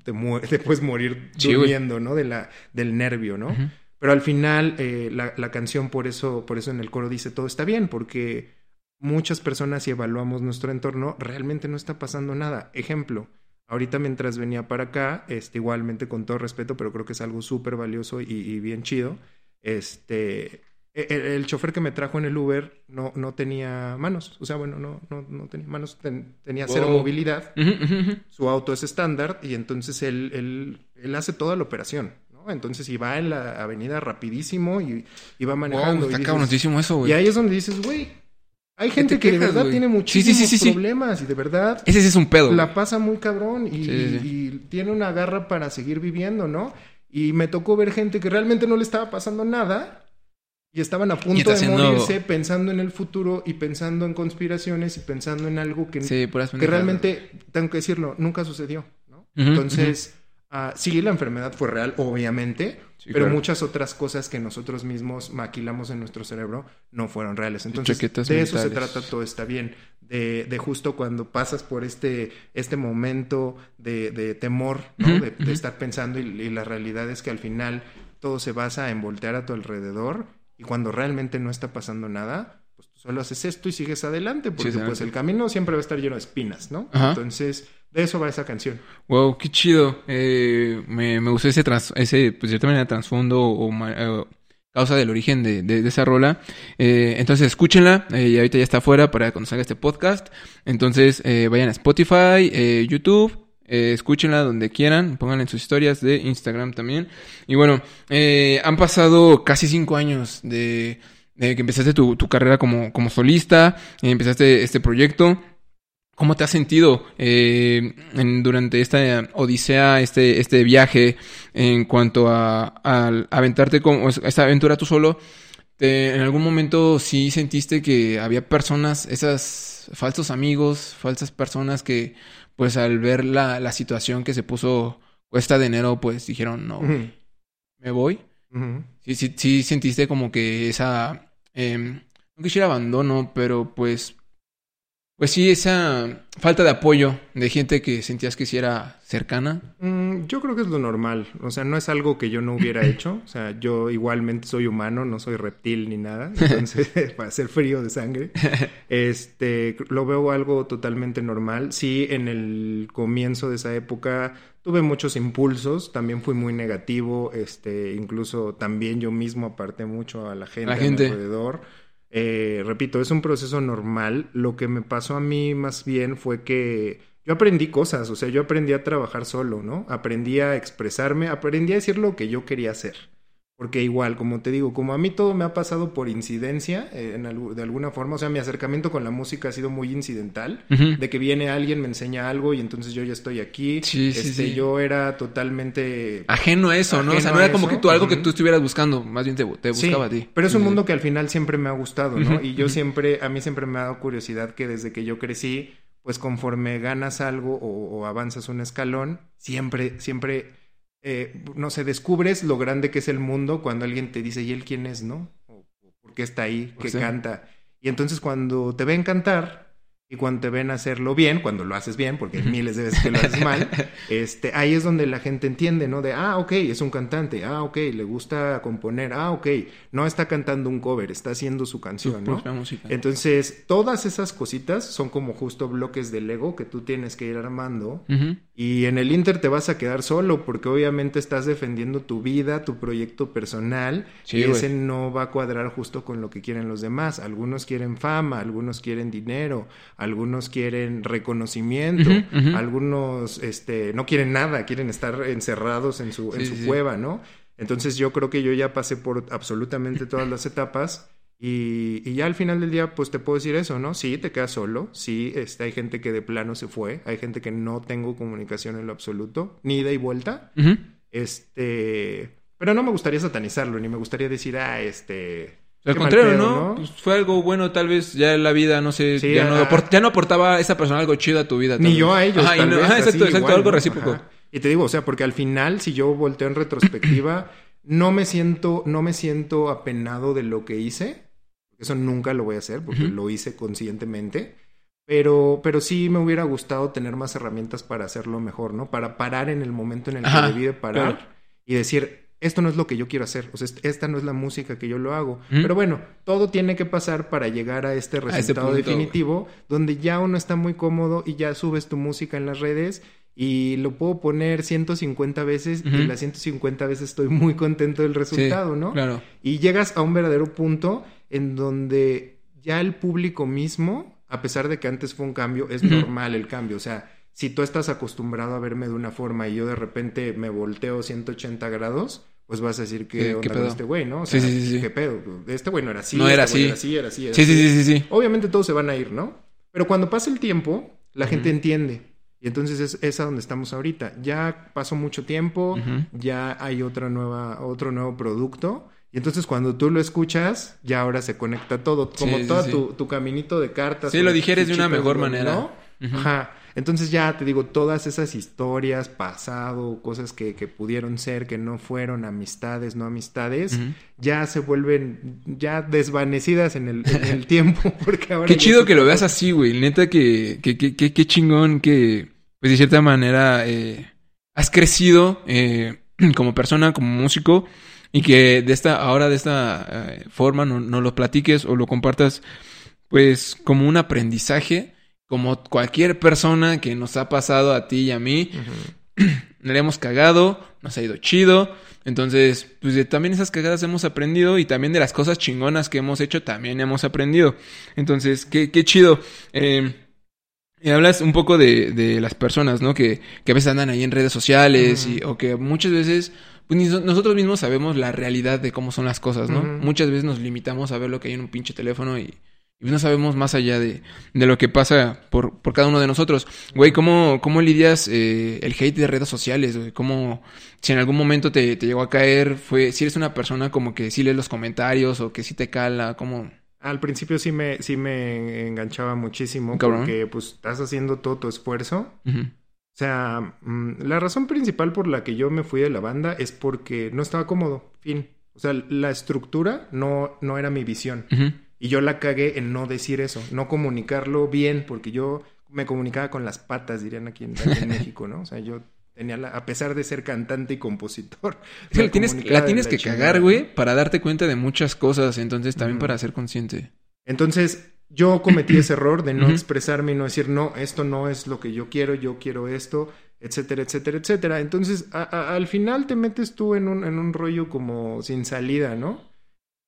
te, te puedes morir durmiendo, ¿no? De la, del nervio, ¿no? Pero al final, eh, la, la canción, por eso, por eso en el coro dice todo está bien, porque muchas personas, si evaluamos nuestro entorno, realmente no está pasando nada. Ejemplo, ahorita mientras venía para acá, este, igualmente con todo respeto, pero creo que es algo súper valioso y, y bien chido. Este, e- el, el chofer que me trajo en el Uber no, no tenía manos. O sea, bueno, no, no, no tenía manos, ten- tenía cero movilidad su auto es estándar y entonces él, él, él hace toda la operación. Entonces, y va en la avenida rapidísimo y, y va manejando. Wow, y está dices- cabroncísimo eso, güey. y ahí es donde dices, güey, hay gente te que de verdad tiene muchísimos sí, sí, sí. problemas y de verdad Ese sí es un pedo. la pasa muy cabrón y, tiene una garra para seguir viviendo, ¿no? Y me tocó ver gente que realmente no le estaba pasando nada y estaban a punto de haciendo- morirse pensando en el futuro y pensando en conspiraciones y pensando en algo que, que realmente, tengo que decirlo, nunca sucedió, ¿no? Entonces, ah, sí, la enfermedad fue real, obviamente, Sí, pero claro. muchas otras cosas que nosotros mismos maquilamos en nuestro cerebro no fueron reales. Entonces, de eso se trata todo está bien. De, de justo cuando pasas por este, este momento de, de temor, ¿no? De, estar pensando y, y la realidad es que al final todo se basa en voltear a tu alrededor y cuando realmente no está pasando nada, pues tú solo haces esto y sigues adelante porque Sí, pues el camino siempre va a estar lleno de espinas, ¿no? Entonces, de eso va esa canción. Wow, qué chido. Eh, me, me gustó ese, tras- ese, pues de cierta manera, trasfondo o eh, causa del origen de, de- esa rola. Eh, entonces, escúchenla. eh, y ahorita ya está afuera para cuando salga este podcast. Entonces, vayan a Spotify, YouTube. escúchenla donde quieran. Pónganla en sus historias de Instagram también. Y bueno, han pasado casi cinco años de, de que empezaste tu, tu carrera como, como solista. empezaste este proyecto. ¿Cómo te has sentido eh, en- durante esta odisea, este, este viaje, en cuanto a, aventarte como esta aventura tú solo? ¿En algún momento sí sentiste que había personas, esas falsos amigos, falsas personas que, pues al ver la, la situación que se puso cuesta de enero, pues dijeron, no, me voy? Sí, sí, sí sentiste como que esa, em, no quisiera abandono, pero pues, pues sí, esa falta de apoyo de gente que sentías que sí era cercana. Mm, yo creo que es lo normal. O sea, no es algo que yo no hubiera hecho. O sea, yo igualmente soy humano, no soy reptil ni nada. Entonces, para ser frío de sangre, este, lo veo algo totalmente normal. Sí, en el comienzo de esa época tuve muchos impulsos. También fui muy negativo. Este, incluso también yo mismo aparté mucho a la gente, La a gente. mi alrededor. Eh, repito, es un proceso normal. Lo que me pasó a mí más bien fue que yo aprendí cosas, o sea, yo aprendí a trabajar solo, ¿no? Aprendí a expresarme, aprendí a decir lo que yo quería hacer. Porque igual, como te digo, como a mí todo me ha pasado por incidencia, eh, en algu- de alguna forma, o sea, mi acercamiento con la música ha sido muy incidental, de que viene alguien, me enseña algo y entonces yo ya estoy aquí. Sí, sí, Este, sí. Yo era totalmente Ajeno a eso, ¿no? O sea, no era como que tú algo que tú estuvieras buscando, más bien te, te Sí, buscaba a ti. Pero es un Sí. mundo que al final siempre me ha gustado, ¿no? Y yo siempre, a mí siempre me ha dado curiosidad que desde que yo crecí, pues conforme ganas algo o, o avanzas un escalón, siempre, siempre, eh, no sé, descubres lo grande que es el mundo cuando alguien te dice, ¿y él quién es, no? O, ¿Por qué está ahí? O ¿Qué sea. canta? Y entonces cuando te ven cantar y cuando te ven hacerlo bien, cuando lo haces bien, porque hay miles de veces que lo haces mal, este, ahí es donde la gente entiende, ¿no? De, ah, ok, es un cantante, ah, ok, le gusta componer, ah, ok, no está cantando un cover, está haciendo su canción, ¿no? Entonces, todas esas cositas son como justo bloques de Lego que tú tienes que ir armando. Y en el Inter te vas a quedar solo porque obviamente estás defendiendo tu vida, tu proyecto personal. Sí, y ese no va a cuadrar justo con lo que quieren los demás. Algunos quieren fama, algunos quieren dinero, algunos quieren reconocimiento, algunos este, no quieren nada, quieren estar encerrados en su, en su sí, cueva, ¿no? Entonces yo creo que yo ya pasé por absolutamente todas las etapas y, y ya al final del día pues te puedo decir eso, ¿no? Sí, te quedas solo, sí, este, hay gente que de plano se fue, hay gente que no tengo comunicación en lo absoluto, ni ida y vuelta, este, pero no me gustaría satanizarlo, ni me gustaría decir, ah, este... Al qué contrario, pedo, ¿no? Pues fue algo bueno, tal vez ya en la vida, no sé, Sí, ya, no ajá. aport- ya no aportaba esa persona algo chido a tu vida. Ni vez. yo a ellos. Ajá, y tal no- vez, ajá, así exacto, exacto, algo recíproco. Ajá. Y te digo, o sea, porque al final, si yo volteo en retrospectiva, no me siento, no me siento apenado de lo que hice. Eso nunca lo voy a hacer porque lo hice conscientemente. Pero, pero sí me hubiera gustado tener más herramientas para hacerlo mejor, ¿no? Para parar en el momento en el que debí de parar claro. y decir, esto no es lo que yo quiero hacer, o sea, est- esta no es la música que yo lo hago. Pero bueno, todo tiene que pasar para llegar a este ese resultado definitivo, donde ya uno está muy cómodo y ya subes tu música en las redes y lo puedo poner 150 veces y las 150 veces estoy muy contento del resultado, Sí, ¿no? Claro. Y llegas a un verdadero punto en donde ya el público mismo, a pesar de que antes fue un cambio, es normal el cambio. O sea, si tú estás acostumbrado a verme de una forma y yo de repente me volteo 180 grados, pues vas a decir ¿Qué- que onda pedo? este güey, ¿no? O Sí, sea, sí, sí, sí. ¿qué pedo? Este güey no era así. No era este así. era así, era así. era Sí, sí, así. sí, sí, sí. Obviamente todos se van a ir, ¿no? Pero cuando pasa el tiempo, la gente Ujú. entiende. Y entonces es, es a donde estamos ahorita. Ya pasó mucho tiempo, Ujú. ya hay otra nueva, otro nuevo producto. Y entonces cuando tú lo escuchas, ya ahora se conecta todo. Como Sí, sí, todo sí. Tu, tu caminito de cartas. Sí, lo dijeres de una mejor ¿no? manera. Ujú. Ajá. Entonces ya te digo, todas esas historias, pasado, cosas que, que pudieron ser, que no fueron amistades, no amistades, ya se vuelven ya desvanecidas en el, en el tiempo. Porque ahora Qué chido se- que lo veas así, güey. Neta que, que, que, que- qué chingón que, pues de cierta manera, eh, has crecido eh, como persona, como músico, y que de esta, ahora de esta eh, forma no, no lo platiques o lo compartas, pues como un aprendizaje, como cualquier persona que nos ha pasado a ti y a mí, Ujú. le hemos cagado, nos ha ido chido. Entonces, pues de también esas cagadas hemos aprendido y también de las cosas chingonas que hemos hecho también hemos aprendido. Entonces, qué, qué chido. Eh, y hablas un poco de, de las personas, ¿no? Que, que a veces andan ahí en redes sociales y, o que muchas veces pues, nosotros mismos sabemos la realidad de cómo son las cosas, ¿no? Muchas veces nos limitamos a ver lo que hay en un pinche teléfono y, y no sabemos más allá de, de lo que pasa por, por cada uno de nosotros. Güey, ¿cómo, cómo lidias eh, el hate de redes sociales, güey? ¿Cómo, si en algún momento te, te llegó a caer, fue, si eres una persona como que sí lees los comentarios o que sí te cala, ¿cómo? Al principio sí me, sí me enganchaba muchísimo Cabrón. porque pues estás haciendo todo tu esfuerzo. O sea, mm, la razón principal por la que yo me fui de la banda es porque no estaba cómodo. Fin. O sea, la estructura no, no era mi visión. Ujú. Y yo la cagué en no decir eso, no comunicarlo bien, porque yo me comunicaba con las patas, dirían aquí en, aquí en México, ¿no? O sea, yo tenía la, a pesar de ser cantante y compositor. Es que me la tienes, la que chingada, cagar, güey, para darte cuenta de muchas cosas. Entonces, también para ser consciente. Entonces, yo cometí ese error de no expresarme y no decir, no, esto no es lo que yo quiero, yo quiero esto, etcétera, etcétera, etcétera. Entonces, a- a- al final te metes tú en un, en un rollo como sin salida, ¿no?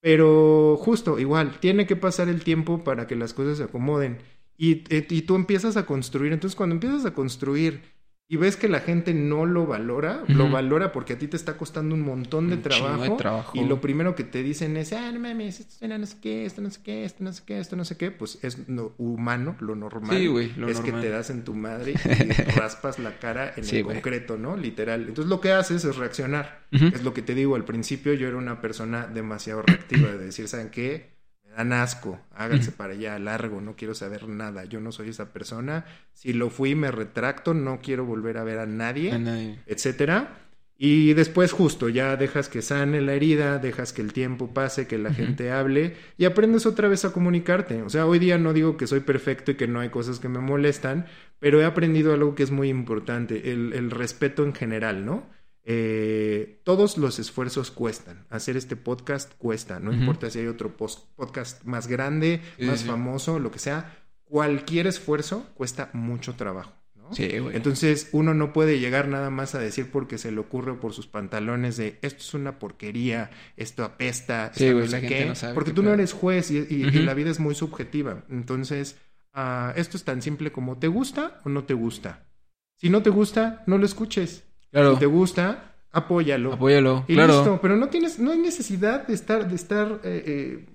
Pero justo, igual, tiene que pasar el tiempo para que las cosas se acomoden. Y, eh, y tú empiezas a construir. Entonces, cuando empiezas a construir y ves que la gente no lo valora, lo valora porque a ti te está costando un montón de Un chingo de trabajo. Y lo primero que te dicen es, ah, no mames, esto suena no sé qué, esto no sé qué, esto no sé qué, esto no sé qué. Pues es lo humano, lo normal. Sí, güey, lo es normal. que te das en tu madre y raspas la cara en Sí, el concreto, ¿no? Literal. Entonces lo que haces es reaccionar. Es lo que te digo, al principio yo era una persona demasiado reactiva de decir, ¿saben qué? Dan asco, háganse para allá, largo, no quiero saber nada, yo no soy esa persona. Si lo fui, me retracto, no quiero volver a ver a nadie A nadie. etcétera. Y después justo ya dejas que sane la herida, dejas que el tiempo pase, que la gente hable y aprendes otra vez a comunicarte. O sea, hoy día no digo que soy perfecto y que no hay cosas que me molestan, pero he aprendido algo que es muy importante, el, el respeto en general, ¿no? Eh, todos los esfuerzos cuestan. Hacer este podcast cuesta. No importa si hay otro podcast más grande, Sí, más sí. famoso, lo que sea. Cualquier esfuerzo cuesta mucho trabajo. ¿no? Sí, güey. Entonces uno no puede llegar nada más a decir porque se le ocurre por sus pantalones de esto es una porquería, esto apesta, Sí, güey, la sé gente qué", no sabe porque tú no eres juez y, y- y Ujú. la vida es muy subjetiva. Entonces ah, esto es tan simple como te gusta o no te gusta. Si no te gusta, no lo escuches. Claro. Si te gusta, apóyalo. Apóyalo. y claro. listo, pero no tienes, no hay necesidad de estar, de estar eh, eh,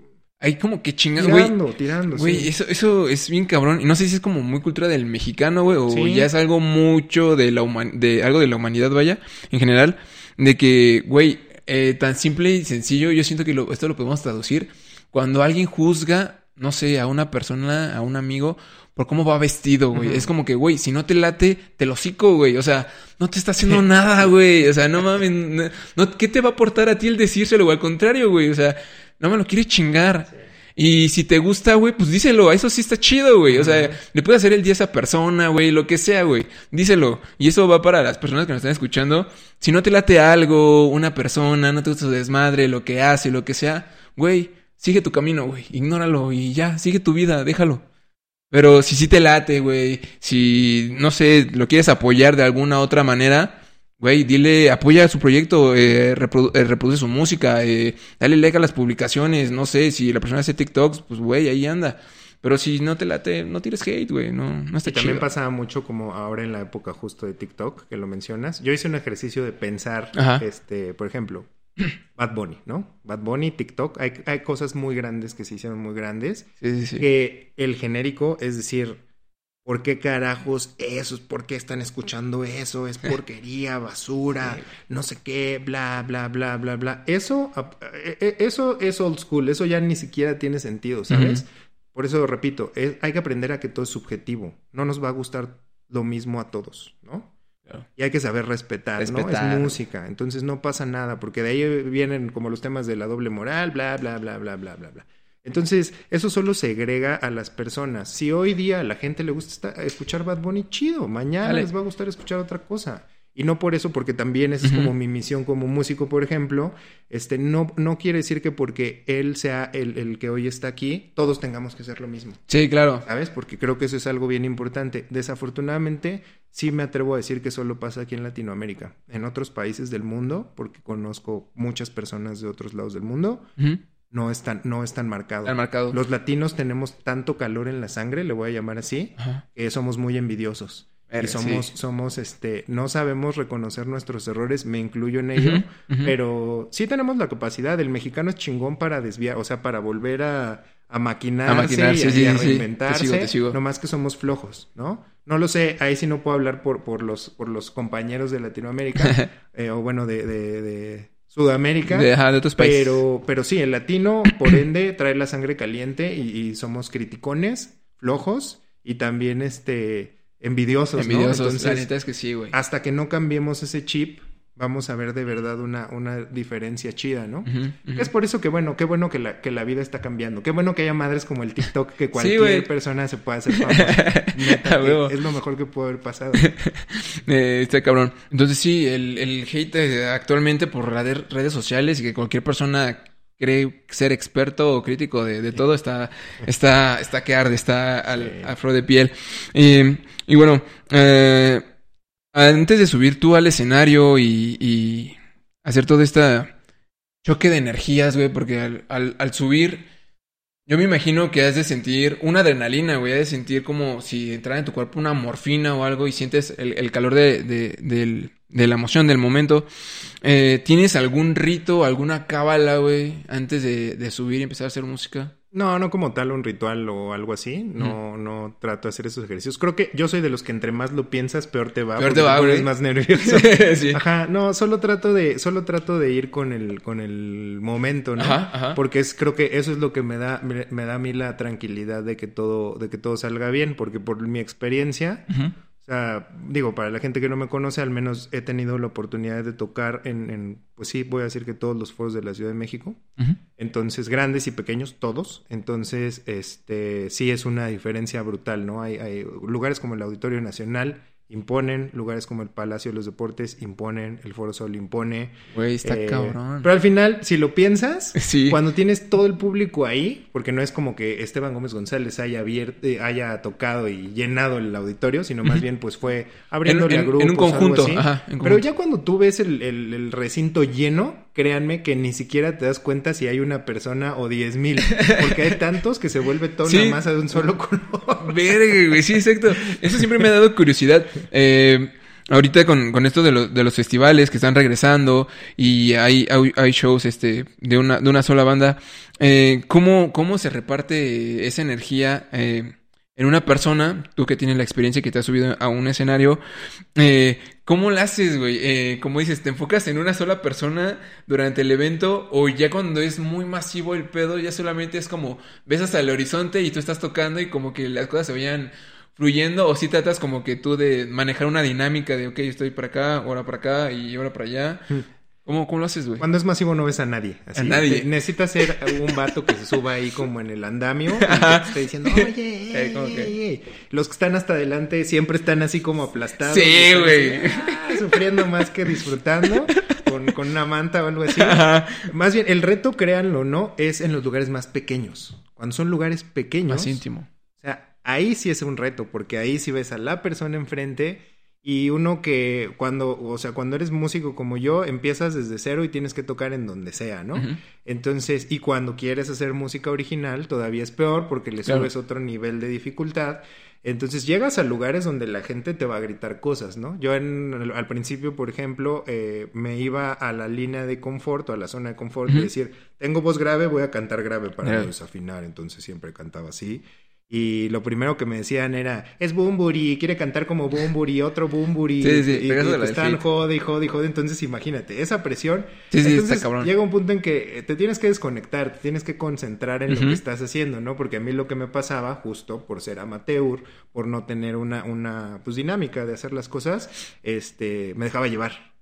Hay como que chingas, güey. tirando, tirando. Güey, sí. eso, eso es bien cabrón. Y no sé si es como muy cultura del mexicano, güey, o Sí. ya es algo mucho de la human- de algo de la humanidad, vaya, en general, de que, güey, eh, tan simple y sencillo, yo siento que lo- esto lo podemos traducir. Cuando alguien juzga, no sé, a una persona, a un amigo, por cómo va vestido, güey. Es como que, güey, si no te late, te lo cico, güey. O sea, no te está haciendo nada, güey. O sea, no mames. No, no- ¿Qué te va a aportar a ti el decírselo? Al contrario, güey. O sea, no me lo quieres chingar. Y si te gusta, güey, pues díselo. Eso sí está chido, güey. O sea, le puedes hacer el día a esa persona, güey, lo que sea, güey. Díselo. Y eso va para las personas que nos están escuchando. Si no te late algo, una persona, no te gusta su desmadre, lo que hace, lo que sea, güey, sigue tu camino, güey. Ignóralo y ya, sigue tu vida, déjalo. Pero si sí te late, güey, si, no sé, lo quieres apoyar de alguna otra manera, güey, dile, apoya su proyecto, eh, reprodu- eh, reproduce su música, eh, dale like a las publicaciones, no sé, si la persona hace TikToks, pues, güey, ahí anda. Pero si no te late, no tires hate, güey, no, no está Y también chido. pasaba mucho como ahora en la época justo de TikTok, que lo mencionas. Yo hice un ejercicio de pensar, Ajá. este, por ejemplo, Bad Bunny, ¿no? Bad Bunny, TikTok, hay, hay cosas muy grandes que se hicieron muy grandes. Sí, sí, sí. Que el genérico, es decir, ¿por qué carajos esos? ¿Por qué están escuchando eso? Es porquería, basura, no sé qué, bla, bla, bla, bla, bla. Eso, eh, eh, eso es old school, eso ya ni siquiera tiene sentido, ¿sabes? Por eso repito, es- hay que aprender a que todo es subjetivo. No nos va a gustar lo mismo a todos, ¿no? Y hay que saber respetar, ¿no? Es música, entonces no pasa nada, porque de ahí vienen como los temas de la doble moral, bla, bla, bla, bla, bla, bla, bla. Entonces, eso solo segrega a las personas. Si hoy día a la gente le gusta escuchar Bad Bunny, chido, mañana Dale. les va a gustar escuchar otra cosa. Y no por eso, porque también esa es como mi misión como músico, por ejemplo. Este, no, no quiere decir que porque él sea el, el que hoy está aquí, todos tengamos que hacer lo mismo. Sí, claro. ¿Sabes? Porque creo que eso es algo bien importante. Desafortunadamente, sí me atrevo a decir que solo pasa aquí en Latinoamérica. En otros países del mundo, porque conozco muchas personas de otros lados del mundo, no es tan, no es tan marcado. Marcado. Los latinos tenemos tanto calor en la sangre, le voy a llamar así, Ajá. que somos muy envidiosos. Y somos, sí. somos, este, no sabemos reconocer nuestros errores, me incluyo en ello, pero sí tenemos la capacidad. El mexicano es chingón para desviar, o sea, para volver a, a maquinarse, A maquinarse, y sí, y a sí, sí. Te reinventarse. sigo, te sigo. Nomás que somos flojos, ¿no? No lo sé, ahí sí no puedo hablar por, por, los, por los compañeros de Latinoamérica, eh, o bueno, de, de, de Sudamérica. De, ajá, de otros países. Pero, pero sí, el latino, por ende, trae la sangre caliente y, y somos criticones, flojos y también este envidiosos, ¿no? Envidiosos. Entonces, la neta es que sí, güey. hasta que no cambiemos ese chip, vamos a ver de verdad una, una diferencia chida, ¿no? Es por eso que bueno, qué bueno que la, que la vida está cambiando. Qué bueno que haya madres como el TikTok que cualquier persona se pueda hacer famosa. Es lo mejor que puede haber pasado. Eh, está cabrón. Entonces sí, el, el hate eh, actualmente por redes sociales y que cualquier persona cree ser experto o crítico de, de todo está, está, está que arde, está al, Sí. a flor de piel. Y, y bueno, eh, antes de subir tú al escenario y, hacer todo este choque de energías, güey, porque al, al, al subir, yo me imagino que has de sentir una adrenalina, güey, has de sentir como si entrara en tu cuerpo una morfina o algo y sientes el, calor de, de, la emoción del momento. Eh, ¿Tienes algún rito, alguna cábala, güey, antes de subir y empezar a hacer música? No, no como tal un ritual o algo así. No, no trato de hacer esos ejercicios. Creo que yo soy de los que entre más lo piensas, peor te va. Peor te va, güey. más nervioso. sí. Ajá, no, solo trato de, solo trato de ir con el, con el momento, ¿no? Ajá, ajá. Porque es, creo que eso es lo que me da, me, me da a mí la tranquilidad de que todo, de que todo salga bien, porque por mi experiencia, sea, digo, para la gente que no me conoce, al menos he tenido la oportunidad de tocar en, en pues sí, voy a decir que todos los foros de la Ciudad de México. Entonces, grandes y pequeños, todos. Entonces, este, sí es una diferencia brutal, ¿no? Hay, hay lugares como el Auditorio Nacional imponen, lugares como el Palacio de los Deportes imponen, el Foro Sol impone. Güey, está Eh, cabrón. Pero al final, si lo piensas, Sí. cuando tienes todo el público ahí, porque no es como que Esteban Gómez González haya abierto, eh, haya tocado y llenado el auditorio, sino más bien pues fue abriéndole En- a en- grupos. en un conjunto, así. ajá, en Pero conjunto. ya cuando tú ves el, el- el recinto lleno, créanme que ni siquiera te das cuenta si hay una persona o diez mil, porque hay tantos que se vuelve toda Sí. una masa de un solo color. Verga, güey, sí, exacto. Eso siempre me ha dado curiosidad. Eh, ahorita con, con esto de, lo- de los festivales que están regresando y hay, hay, hay shows este, de, una, de una sola banda, eh, ¿cómo, ¿cómo se reparte esa energía eh, en una persona, tú que tienes la experiencia que te has subido a un escenario? Eh, ¿Cómo la haces, güey? Eh, como dices, ¿te enfocas en una sola persona durante el evento o ya cuando es muy masivo el pedo, ya solamente es como ves hasta el horizonte y tú estás tocando y como que las cosas se vayan fluyendo o si tratas como que tú de manejar una dinámica de, ok, estoy para acá, ahora para acá y ahora para allá? ¿Cómo ¿Cómo, ¿Cómo lo haces, güey? Cuando es masivo no ves a nadie. Así, A nadie. te- necesitas ser un vato que se suba ahí como en el andamio y que te esté diciendo, oye, ¿cómo que? ey, ey". los que están hasta adelante siempre están así como aplastados. Sí, güey. "Ah", sufriendo más que disfrutando con, con una manta o algo así. Ajá. Más bien, el reto, créanlo o no, es en los lugares más pequeños. Cuando son lugares pequeños. Más íntimo. O sea, ahí sí es un reto, porque ahí sí ves a la persona enfrente y uno que cuando, o sea, cuando eres músico como yo, empiezas desde cero y tienes que tocar en donde sea, ¿no? Entonces, y cuando quieres hacer música original, todavía es peor porque le Claro. subes otro nivel de dificultad. Entonces llegas a lugares donde la gente te va a gritar cosas, ¿no? Yo en, al principio, por ejemplo, eh, me iba a la línea de confort o a la zona de confort de decir, tengo voz grave, voy a cantar grave para no desafinar. Entonces siempre cantaba así. Y lo primero que me decían era, es Bumburi, quiere cantar como Bumburi, otro Bumburi. Sí, sí, y, pero eso y están jode y jode y jode. Entonces imagínate, esa presión. Sí, sí, Entonces, está cabrón. Llega un punto en que te tienes que desconectar, te tienes que concentrar en lo que estás haciendo, ¿no? Porque a mí lo que me pasaba, justo por ser amateur, por no tener una, una pues, dinámica de hacer las cosas, este, me dejaba llevar.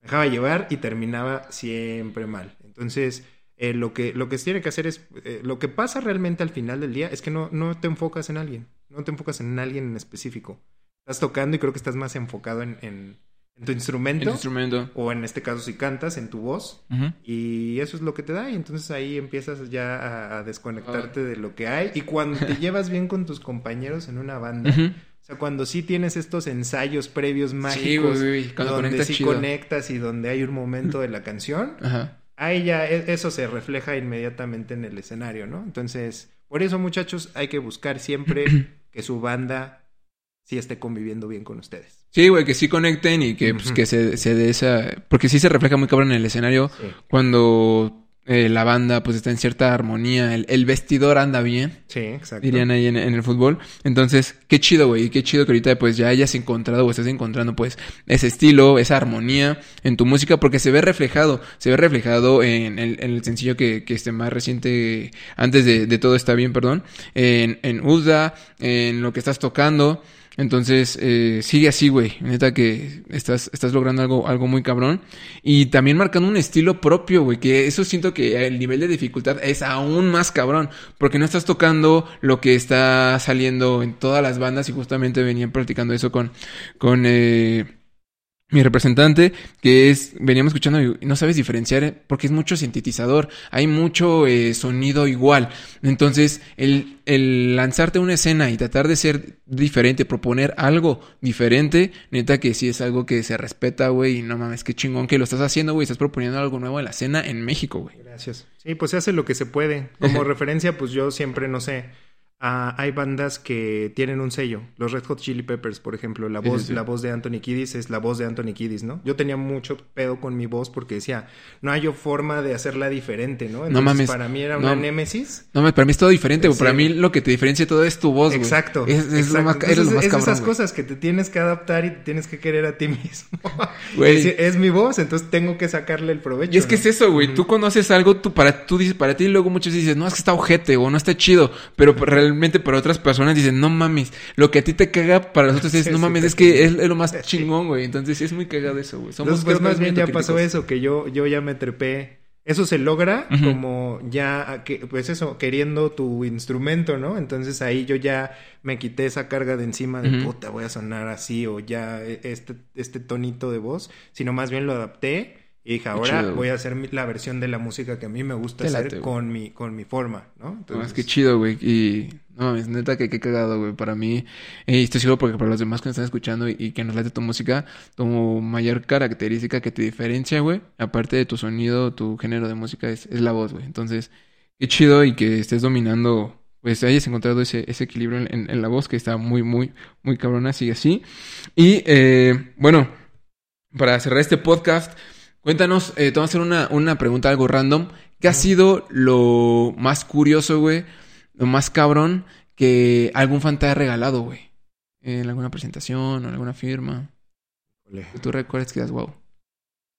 Me dejaba llevar y terminaba siempre mal. Entonces, eh, lo, que, lo que se tiene que hacer es, eh, lo que pasa realmente al final del día es que no, no te enfocas en alguien, no te enfocas en alguien en específico. Estás tocando y creo que estás más enfocado en, en- en tu instrumento, instrumento. o en este caso si cantas, en tu voz. Y eso es lo que te da, y entonces ahí empiezas ya a, a desconectarte de lo que hay. Y cuando te llevas bien con tus compañeros en una banda, o sea, cuando sí tienes estos ensayos previos Sí, mágicos, güey, güey, cuando donde sí chido. conectas y donde hay un momento de la canción, Ajá. Ahí ya e- eso se refleja inmediatamente en el escenario, ¿no? Entonces, por eso muchachos, hay que buscar siempre que su banda sí esté conviviendo bien con ustedes. Sí, güey, que sí conecten y que, pues, que se, se dé esa... Porque sí se refleja muy cabrón en el escenario Sí, cuando eh, la banda pues está en cierta armonía, el, el vestidor anda bien, sí exacto. dirían ahí en, en el fútbol. Entonces, qué chido, güey, qué chido que ahorita pues ya hayas encontrado o estés encontrando pues ese estilo, esa armonía en tu música, porque se ve reflejado, se ve reflejado en el, en el sencillo que, que este más reciente, antes de, de todo está bien, perdón, en, en Uzda, en lo que estás tocando. Entonces, eh, sigue así, güey. Neta que estás, estás logrando algo, algo muy cabrón. Y también marcando un estilo propio, güey. Que eso siento que el nivel de dificultad es aún más cabrón. Porque no estás tocando lo que está saliendo en todas las bandas. Y justamente venían practicando eso con, con eh, mi representante. Que es, veníamos escuchando y no sabes diferenciar eh, porque es mucho sintetizador. Hay mucho eh, sonido igual. Entonces, el, el lanzarte a una escena y tratar de ser diferente, proponer algo diferente, neta que sí es algo que se respeta, güey, y no mames, qué chingón que lo estás haciendo, güey, estás proponiendo algo nuevo en la escena en México, güey. Gracias. Sí, pues se hace lo que se puede. Como referencia, pues yo siempre, no sé, ah, hay bandas que tienen un sello. Los Red Hot Chili Peppers, por ejemplo, la voz, sí, sí. la voz de Anthony Kiddis es la voz de Anthony Kiddis, ¿no? Yo tenía mucho pedo con mi voz porque decía, no hay forma de hacerla diferente, ¿no? Entonces, mames. para mí era una No. némesis. No, para mí es todo diferente. Sí. Para mí lo que te diferencia todo es tu voz. Exacto. Es, es lo más, eres Entonces, lo más es cabrón, esas cosas que te tienes que adaptar y te tienes que querer a ti mismo. Es, mi voz, entonces tengo que sacarle el provecho. Y es que es eso, güey. Tú conoces algo, tú para, tú dices, para ti, y luego muchos dices, no, es que está ojete o no está chido. Pero realmente para otras personas dicen, no mames. Lo que a ti te caga, para nosotros es, Sí, no sí, mames, es que es, es lo más chingón, güey. Entonces es muy cagado eso, güey. Somos Entonces, pues más bien ya pasó eso, que yo, yo ya me trepé. Eso se logra como ya, a que, pues eso, queriendo tu instrumento, ¿no? Entonces ahí yo ya me quité esa carga de encima de puta, voy a sonar así o ya e- este, este tonito de voz, sino más bien lo adapté y dije, ahora chido, voy a hacer la versión de la música que a mí me gusta hacer late, con mi, con mi forma, ¿no? No, Entonces, es que chido, güey. Y no mames, neta que qué cagado, güey. Para mí, y estoy seguro porque para los demás que nos están escuchando y, y que nos late tu música, tu mayor característica que te diferencia, güey, aparte de tu sonido, tu género de música, es, es la voz, güey. Entonces, qué chido y que estés dominando, pues hayas encontrado ese, ese equilibrio en, en- en la voz que está muy, muy, muy cabrona, sigue así. Y eh, bueno, para cerrar este podcast, cuéntanos, eh, te voy a hacer una, una pregunta algo random. ¿Qué ha sido lo más curioso, güey? Lo más cabrón que algún fan te haya regalado, güey. En alguna presentación o en alguna firma. híjole. Que tú recuerdes que das wow.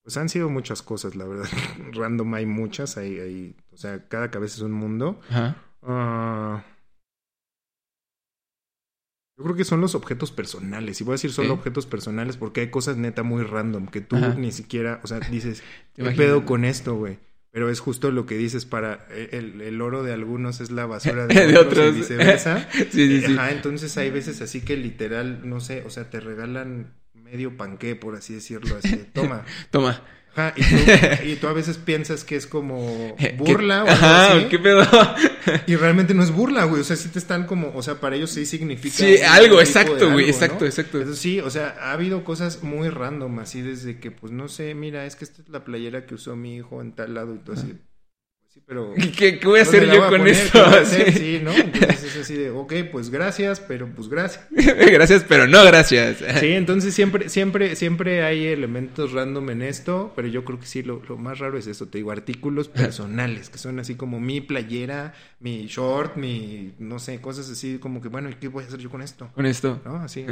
Pues han sido muchas cosas, la verdad. Random hay muchas, hay, hay, o sea, cada cabeza es un mundo. Ajá. Ah, Yo creo que son los objetos personales. Y voy a decir solo objetos personales porque hay cosas neta muy random que tú Ajá. ni siquiera, o sea, dices, ¿qué pedo con esto, güey? Pero es justo lo que dices para eh, el, el oro de algunos es la basura de, De otros, otros. y viceversa. Sí, sí, sí. Ajá, entonces hay veces así que literal, no sé, o sea, te regalan medio panqué, por así decirlo, así, de, toma. Toma. Ajá, y tú, y tú a veces piensas que es como ¿Qué- burla o algo Ajá, así, ¿qué pedo? y realmente no es burla, güey, o sea, sí te están como, o sea, para ellos sí significa Sí, algo, exacto, güey, ¿no? exacto, exacto. Eso sí, o sea, ha habido cosas muy random, así desde que, pues, no sé, mira, es que esta es la playera que usó mi hijo en tal lado y tú así, sí, pero... ¿Qué, qué voy a ¿dónde hacer yo a con poner? esto? ¿Qué voy a hacer? Sí. Sí, ¿no? Entonces es así de, ok, pues gracias, pero pues gracias. gracias, pero no gracias. Sí, entonces siempre, siempre, siempre hay elementos random en esto, pero yo creo que sí, lo, lo más raro es eso, te digo, artículos personales, que son así como mi playera, mi short, mi, no sé, cosas así como que, bueno, ¿y qué voy a hacer yo con esto? Con esto. ¿No? Así.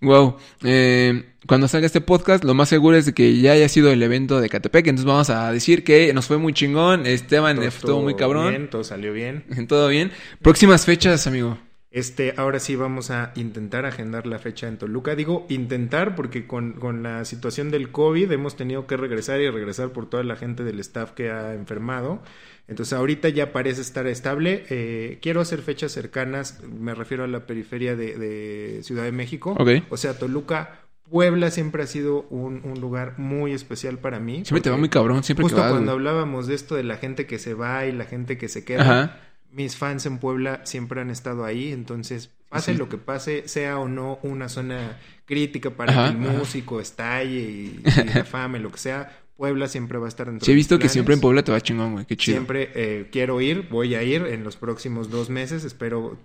Wow. Eh, cuando salga este podcast, lo más seguro es de que ya haya sido el evento de Catepec. Entonces vamos a decir que nos fue muy chingón. Esteban Todo estuvo muy cabrón. Bien, todo salió bien. Todo bien. Próximas fechas, amigo. Este, ahora sí vamos a intentar agendar la fecha en Toluca. Digo intentar porque con, con la situación del COVID hemos tenido que regresar y regresar por toda la gente del staff que ha enfermado. Entonces ahorita ya parece estar estable. Eh, quiero hacer fechas cercanas, me refiero a la periferia de, de Ciudad de México. Ok. O sea, Toluca, Puebla siempre ha sido un, un lugar muy especial para mí. Siempre te va muy cabrón, siempre que Justo vas. cuando güey. hablábamos de esto de la gente que se va y la gente que se queda Ajá. mis fans en Puebla siempre han estado ahí, entonces pase Sí. lo que pase, sea o no una zona crítica para Ajá, que el músico estalle y, y la fama y lo que sea, Puebla siempre va a estar dentro Sí, he de visto mis que siempre en Puebla te va chingón, güey. Qué chido. Siempre eh, quiero ir, voy a ir en los próximos dos meses, espero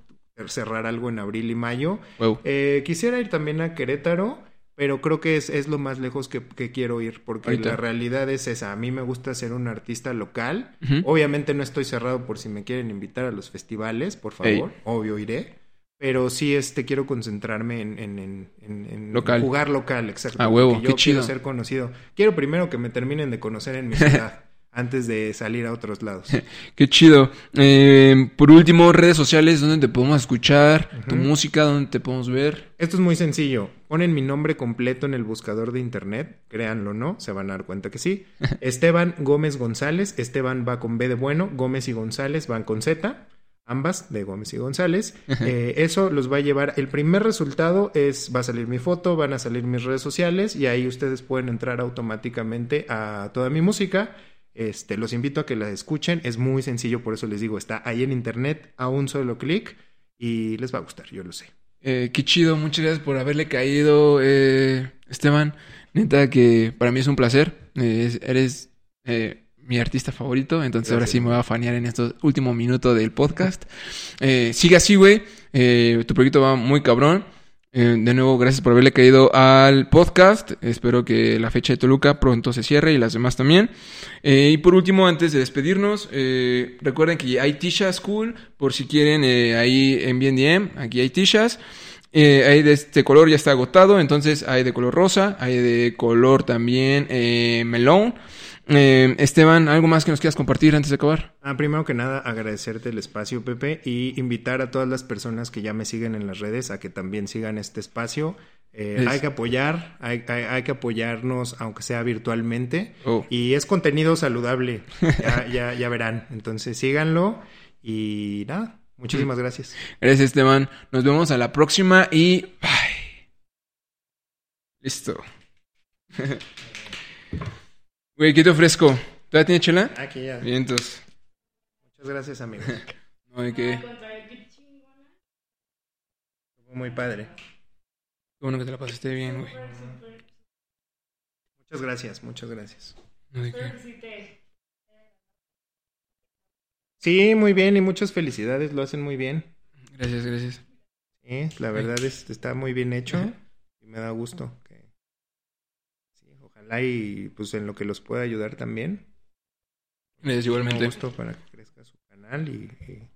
cerrar algo en abril y mayo. Wow. Eh, quisiera ir también a Querétaro, pero creo que es, es lo más lejos que, que quiero ir, porque Ahorita. la realidad es esa. A mí me gusta ser un artista local. Obviamente no estoy cerrado por si me quieren invitar a los festivales, por favor. Obvio iré. Pero sí este, quiero concentrarme en, en, en, en- en Local. jugar local, exacto. A huevo, porque qué yo quiero chido. ser conocido. Quiero primero que me terminen de conocer en mi ciudad antes de salir a otros lados. Qué chido. Eh, por último, redes sociales, ¿dónde te podemos escuchar? Tu música, ¿dónde te podemos ver? Esto es muy sencillo. Ponen mi nombre completo en el buscador de internet. Créanlo, ¿no? Se van a dar cuenta que sí. Esteban Gómez González. Esteban va con B de bueno. Gómez y González van con Z. Ambas de Gómez y González. Eh, eso los va a llevar. El primer resultado es: va a salir mi foto, van a salir mis redes sociales y ahí ustedes pueden entrar automáticamente a toda mi música. Este, los invito a que la escuchen. Es muy sencillo, por eso les digo: está ahí en internet a un solo clic y les va a gustar, yo lo sé. Eh, qué chido, muchas gracias por haberle caído, eh, Esteban. Neta que para mí es un placer. Eh, es- eres eh, mi artista favorito, entonces ahora sí me voy a fanear en estos últimos minutos del podcast. Sigue así, güey. Tu proyecto va muy cabrón. Eh, de nuevo, gracias por haberle caído al podcast. Espero que la fecha de Toluca pronto se cierre y las demás también. Eh, y por último, antes de despedirnos, eh, recuerden que hay t-shirts cool. Por si quieren, ahí envíen DM. Aquí hay. Eh, hay de este color ya está agotado, entonces hay de color rosa, hay de color también melón. Eh, Esteban, ¿algo más que nos quieras compartir antes de acabar? Ah, primero que nada, agradecerte el espacio, Pepe, y invitar a todas las personas que ya me siguen en las redes a que también sigan este espacio. Eh, Es- Hay que apoyar, hay, hay- hay que apoyarnos, aunque sea virtualmente. Oh. Y es contenido saludable, ya, ya, ya verán. Entonces síganlo y nada, muchísimas gracias. Gracias, Esteban. Nos vemos a la próxima y bye. Listo. Güey, ¿qué te ofrezco? ¿Todavía tiene chela? Aquí ya. Vientos. Muchas gracias, amigos. No, ¿de qué? Fue muy padre. Qué bueno que te la pasaste bien, güey. Muchas gracias, muchas gracias. No, ¿de qué? Sí, muy bien y muchas felicidades, lo hacen muy bien. Gracias, gracias. Sí, la verdad es está muy bien hecho y me da gusto que ojalá y pues en lo que los pueda ayudar también. Da igualmente. gusto para que crezca su canal y, y-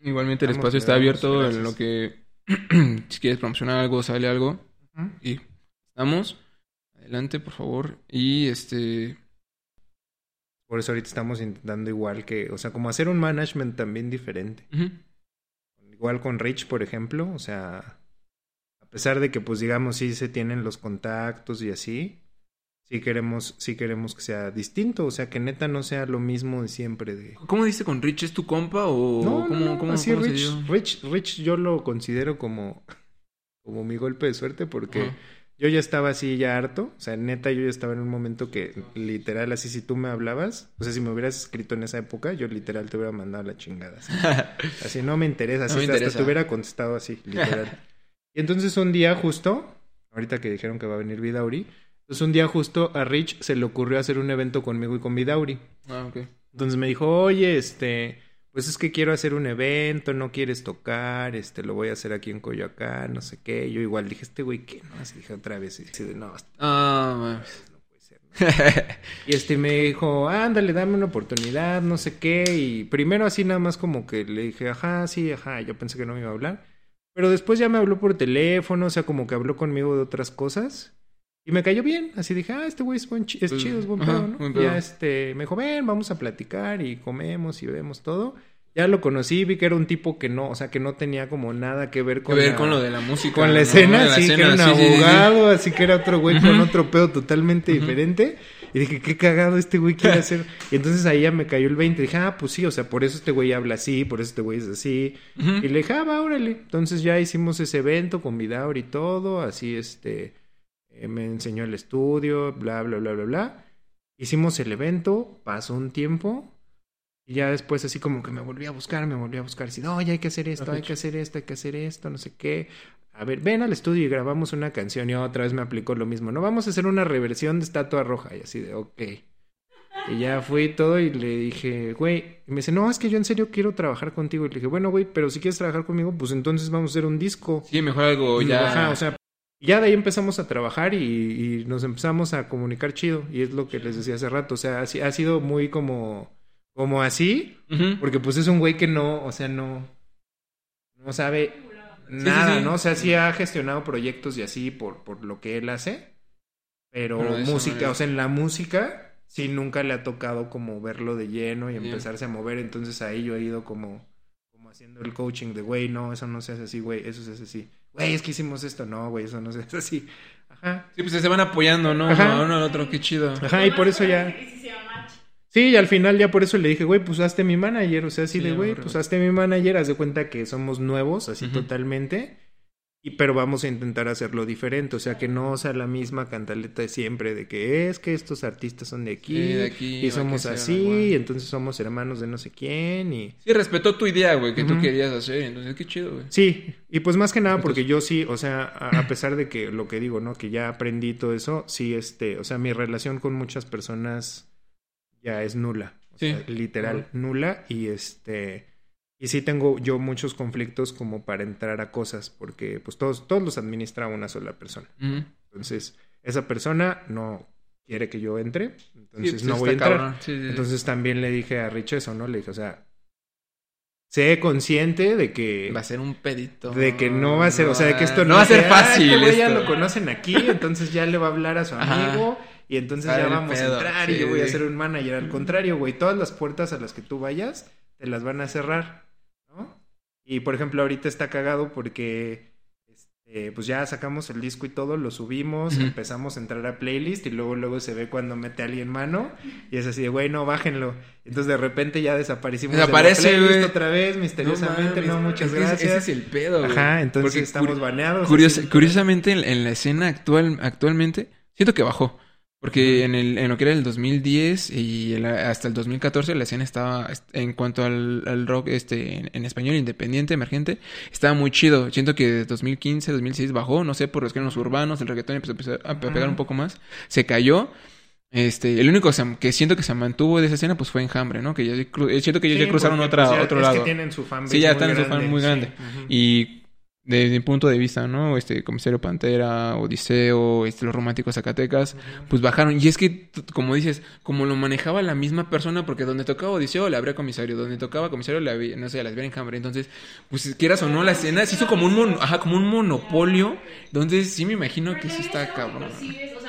Igualmente el Vamos, espacio está abierto gracias. en lo que si quieres promocionar algo, sale algo Ujú. y estamos. Adelante, por favor. Y este por eso ahorita estamos intentando igual que, o sea, como hacer un management también diferente. Igual con Rich, por ejemplo, o sea, pesar de que, pues, digamos, sí se tienen los contactos y así, sí queremos, sí queremos que sea distinto, o sea, que neta no sea lo mismo de siempre. De... ¿Cómo dice con Rich? ¿Es tu compa o No, cómo, no, cómo- así cómo Rich? Rich, Rich yo lo considero como, como mi golpe de suerte porque yo ya estaba así ya harto, o sea, neta yo ya estaba en un momento que literal así si tú me hablabas, o sea, si me hubieras escrito en esa época, yo literal te hubiera mandado la chingada. Así, Así, no me interesa, así No me hasta interesa. te hubiera contestado así, literal. y entonces un día justo, ahorita que dijeron que va a venir Vidauri, entonces un día justo a Rich se le ocurrió hacer un evento conmigo y con Vidauri. Ah, ok. Entonces me dijo, oye, este, pues es que quiero hacer un evento, no quieres tocar, este, lo voy a hacer aquí en Coyoacán, no sé qué. Yo igual dije, este güey, ¿qué? No, así dije otra vez, y así de, no, esto Ah, no puede ser. ¿no?". Y este me dijo, ándale, dame una oportunidad, no sé qué. Y primero así nada más como que le dije, ajá, sí, ajá, yo pensé que no me iba a hablar. Pero después ya me habló por teléfono, o sea, como que habló conmigo de otras cosas. Y me cayó bien, así dije, ah, este güey es, buen chi- es Pues, chido, es buen pedo, ¿no? ya este, me dijo, ven, vamos a platicar y comemos y vemos todo. Ya lo conocí, vi que era un tipo que no, o sea, que no tenía como nada que ver Que con ver la- con lo de la música. con la ¿no? escena, la sí, que era un sí, sí, sí, sí. abogado, así que era otro güey con otro pedo totalmente diferente. Y dije, qué cagado este güey quiere hacer. Y entonces ahí ya me cayó el 20. Dije, ah, pues sí, o sea, por eso este güey habla así, por eso este güey es así. Y le dije, ah, va, órale. Entonces ya hicimos ese evento con Vidaur y todo, así este, eh, me enseñó el estudio, bla, bla, bla, bla, bla. Hicimos el evento, pasó un tiempo. Y ya después así como que me volví a buscar, me volví a buscar. Así, no, ya hay que hacer esto, hay que hacer esto, hay que hacer esto, no sé qué. A ver, ven al estudio y grabamos una canción. Y otra vez me aplicó lo mismo. No, vamos a hacer una reversión de Estatua Roja. Y así de, ok. Y ya fui todo y le dije, güey, y me dice, no, es que yo en serio quiero trabajar contigo. Y le dije, bueno, güey, pero si quieres trabajar conmigo, pues entonces vamos a hacer un disco. Sí, mejor algo ya. ajá, o sea, ya de ahí empezamos a trabajar y, y nos empezamos a comunicar chido. Y es lo que les decía hace rato. O sea, ha, si- ha sido muy como, como así, porque pues es un güey que no, o sea, no, no sabe sí, nada, sí. ¿no? O sea, sí ha gestionado proyectos y así por, por lo que él hace. Pero, música, o sea, en la música sí nunca le ha tocado como verlo de lleno y empezarse a mover. Entonces ahí yo he ido como, como haciendo el coaching de, güey, no, eso no se hace así, güey, eso se hace así. Güey, es que hicimos esto, no, güey, eso no se hace así. Ajá. Sí, pues se van apoyando, ¿no? Ajá. A uno al otro, qué chido. Ajá, y por eso ya... Sí, y al final ya por eso le dije, güey, pues hazte mi manager. O sea, así Sí, de, güey, pues hazte mi manager, haz de cuenta que somos nuevos, así totalmente. Y pero vamos a intentar hacerlo diferente. O sea, que no sea la misma cantaleta de siempre, de que es que estos artistas son de aquí, Sí, de aquí, y somos así, y entonces somos hermanos de no sé quién, y... Sí, respetó tu idea, güey, que tú querías hacer. Entonces, qué chido, güey. Sí, y pues más que nada porque Entonces- yo sí, o sea, a, a pesar de que lo que digo, ¿no? Que ya aprendí todo eso, sí, este, o sea, mi relación con muchas personas ya es nula. O Sí. sea, literal, nula. Y este, y sí tengo yo muchos conflictos como para entrar a cosas, porque pues todos, todos los administra una sola persona. Entonces, esa persona no quiere que yo entre, entonces no voy a entrar. Sí, sí. Entonces también le dije a Rich eso, ¿no? Le dije, o sea, sé consciente de que va a ser un pedito. de que no va a ser, o sea, de que esto no va a ser "Ah, fácil. Este güey ya esto". lo conocen aquí, entonces ya le va a hablar a su Ajá. amigo y entonces ya vamos pedo, a entrar y yo voy a ser un manager. Al contrario, güey, todas las puertas a las que tú vayas te las van a cerrar. Y por ejemplo, ahorita está cagado porque este, pues ya sacamos el disco y todo, lo subimos, empezamos a entrar a playlist y luego luego se ve cuando mete a alguien mano y es así de, güey, no, bájenlo. Entonces de repente ya desaparecimos Desaparece, de la playlist güey. otra vez, misteriosamente, no, mames, muchas es gracias. Ese es el pedo, güey. Ajá, entonces Porque estamos baneados. Curiosamente, en, en la escena actual, actualmente, siento que bajó. Porque en, el, en lo que era el 2010 y el- hasta el 2014 la escena estaba, en cuanto al, al rock este en, en español independiente, emergente, estaba muy chido. Siento que de 2015, 2016 bajó, no sé, por los géneros urbanos, el reggaetón empezó, empezó a pe- pegar un poco más. Se cayó. Este, el único que siento que se mantuvo de esa escena pues fue Enjambre, ¿no? Que ya cru- eh, siento que ellos Sí, ya cruzaron otra, pues, ya- otro es lado. que tienen su fan Sí, ya están en su fan muy grande. Y desde mi punto de vista, ¿no? Este, Comisario Pantera, Odiseo, este, los románticos Zacatecas, pues bajaron. Y es que, como dices, como lo manejaba la misma persona, porque donde tocaba Odiseo le abría Comisario, donde tocaba Comisario le había, no sé, le abría Enjambre. Entonces, pues quieras o no, la escena se hizo como un, mon- ajá, como un monopolio. Entonces, sí me imagino que sí está cabrón. Percibes, o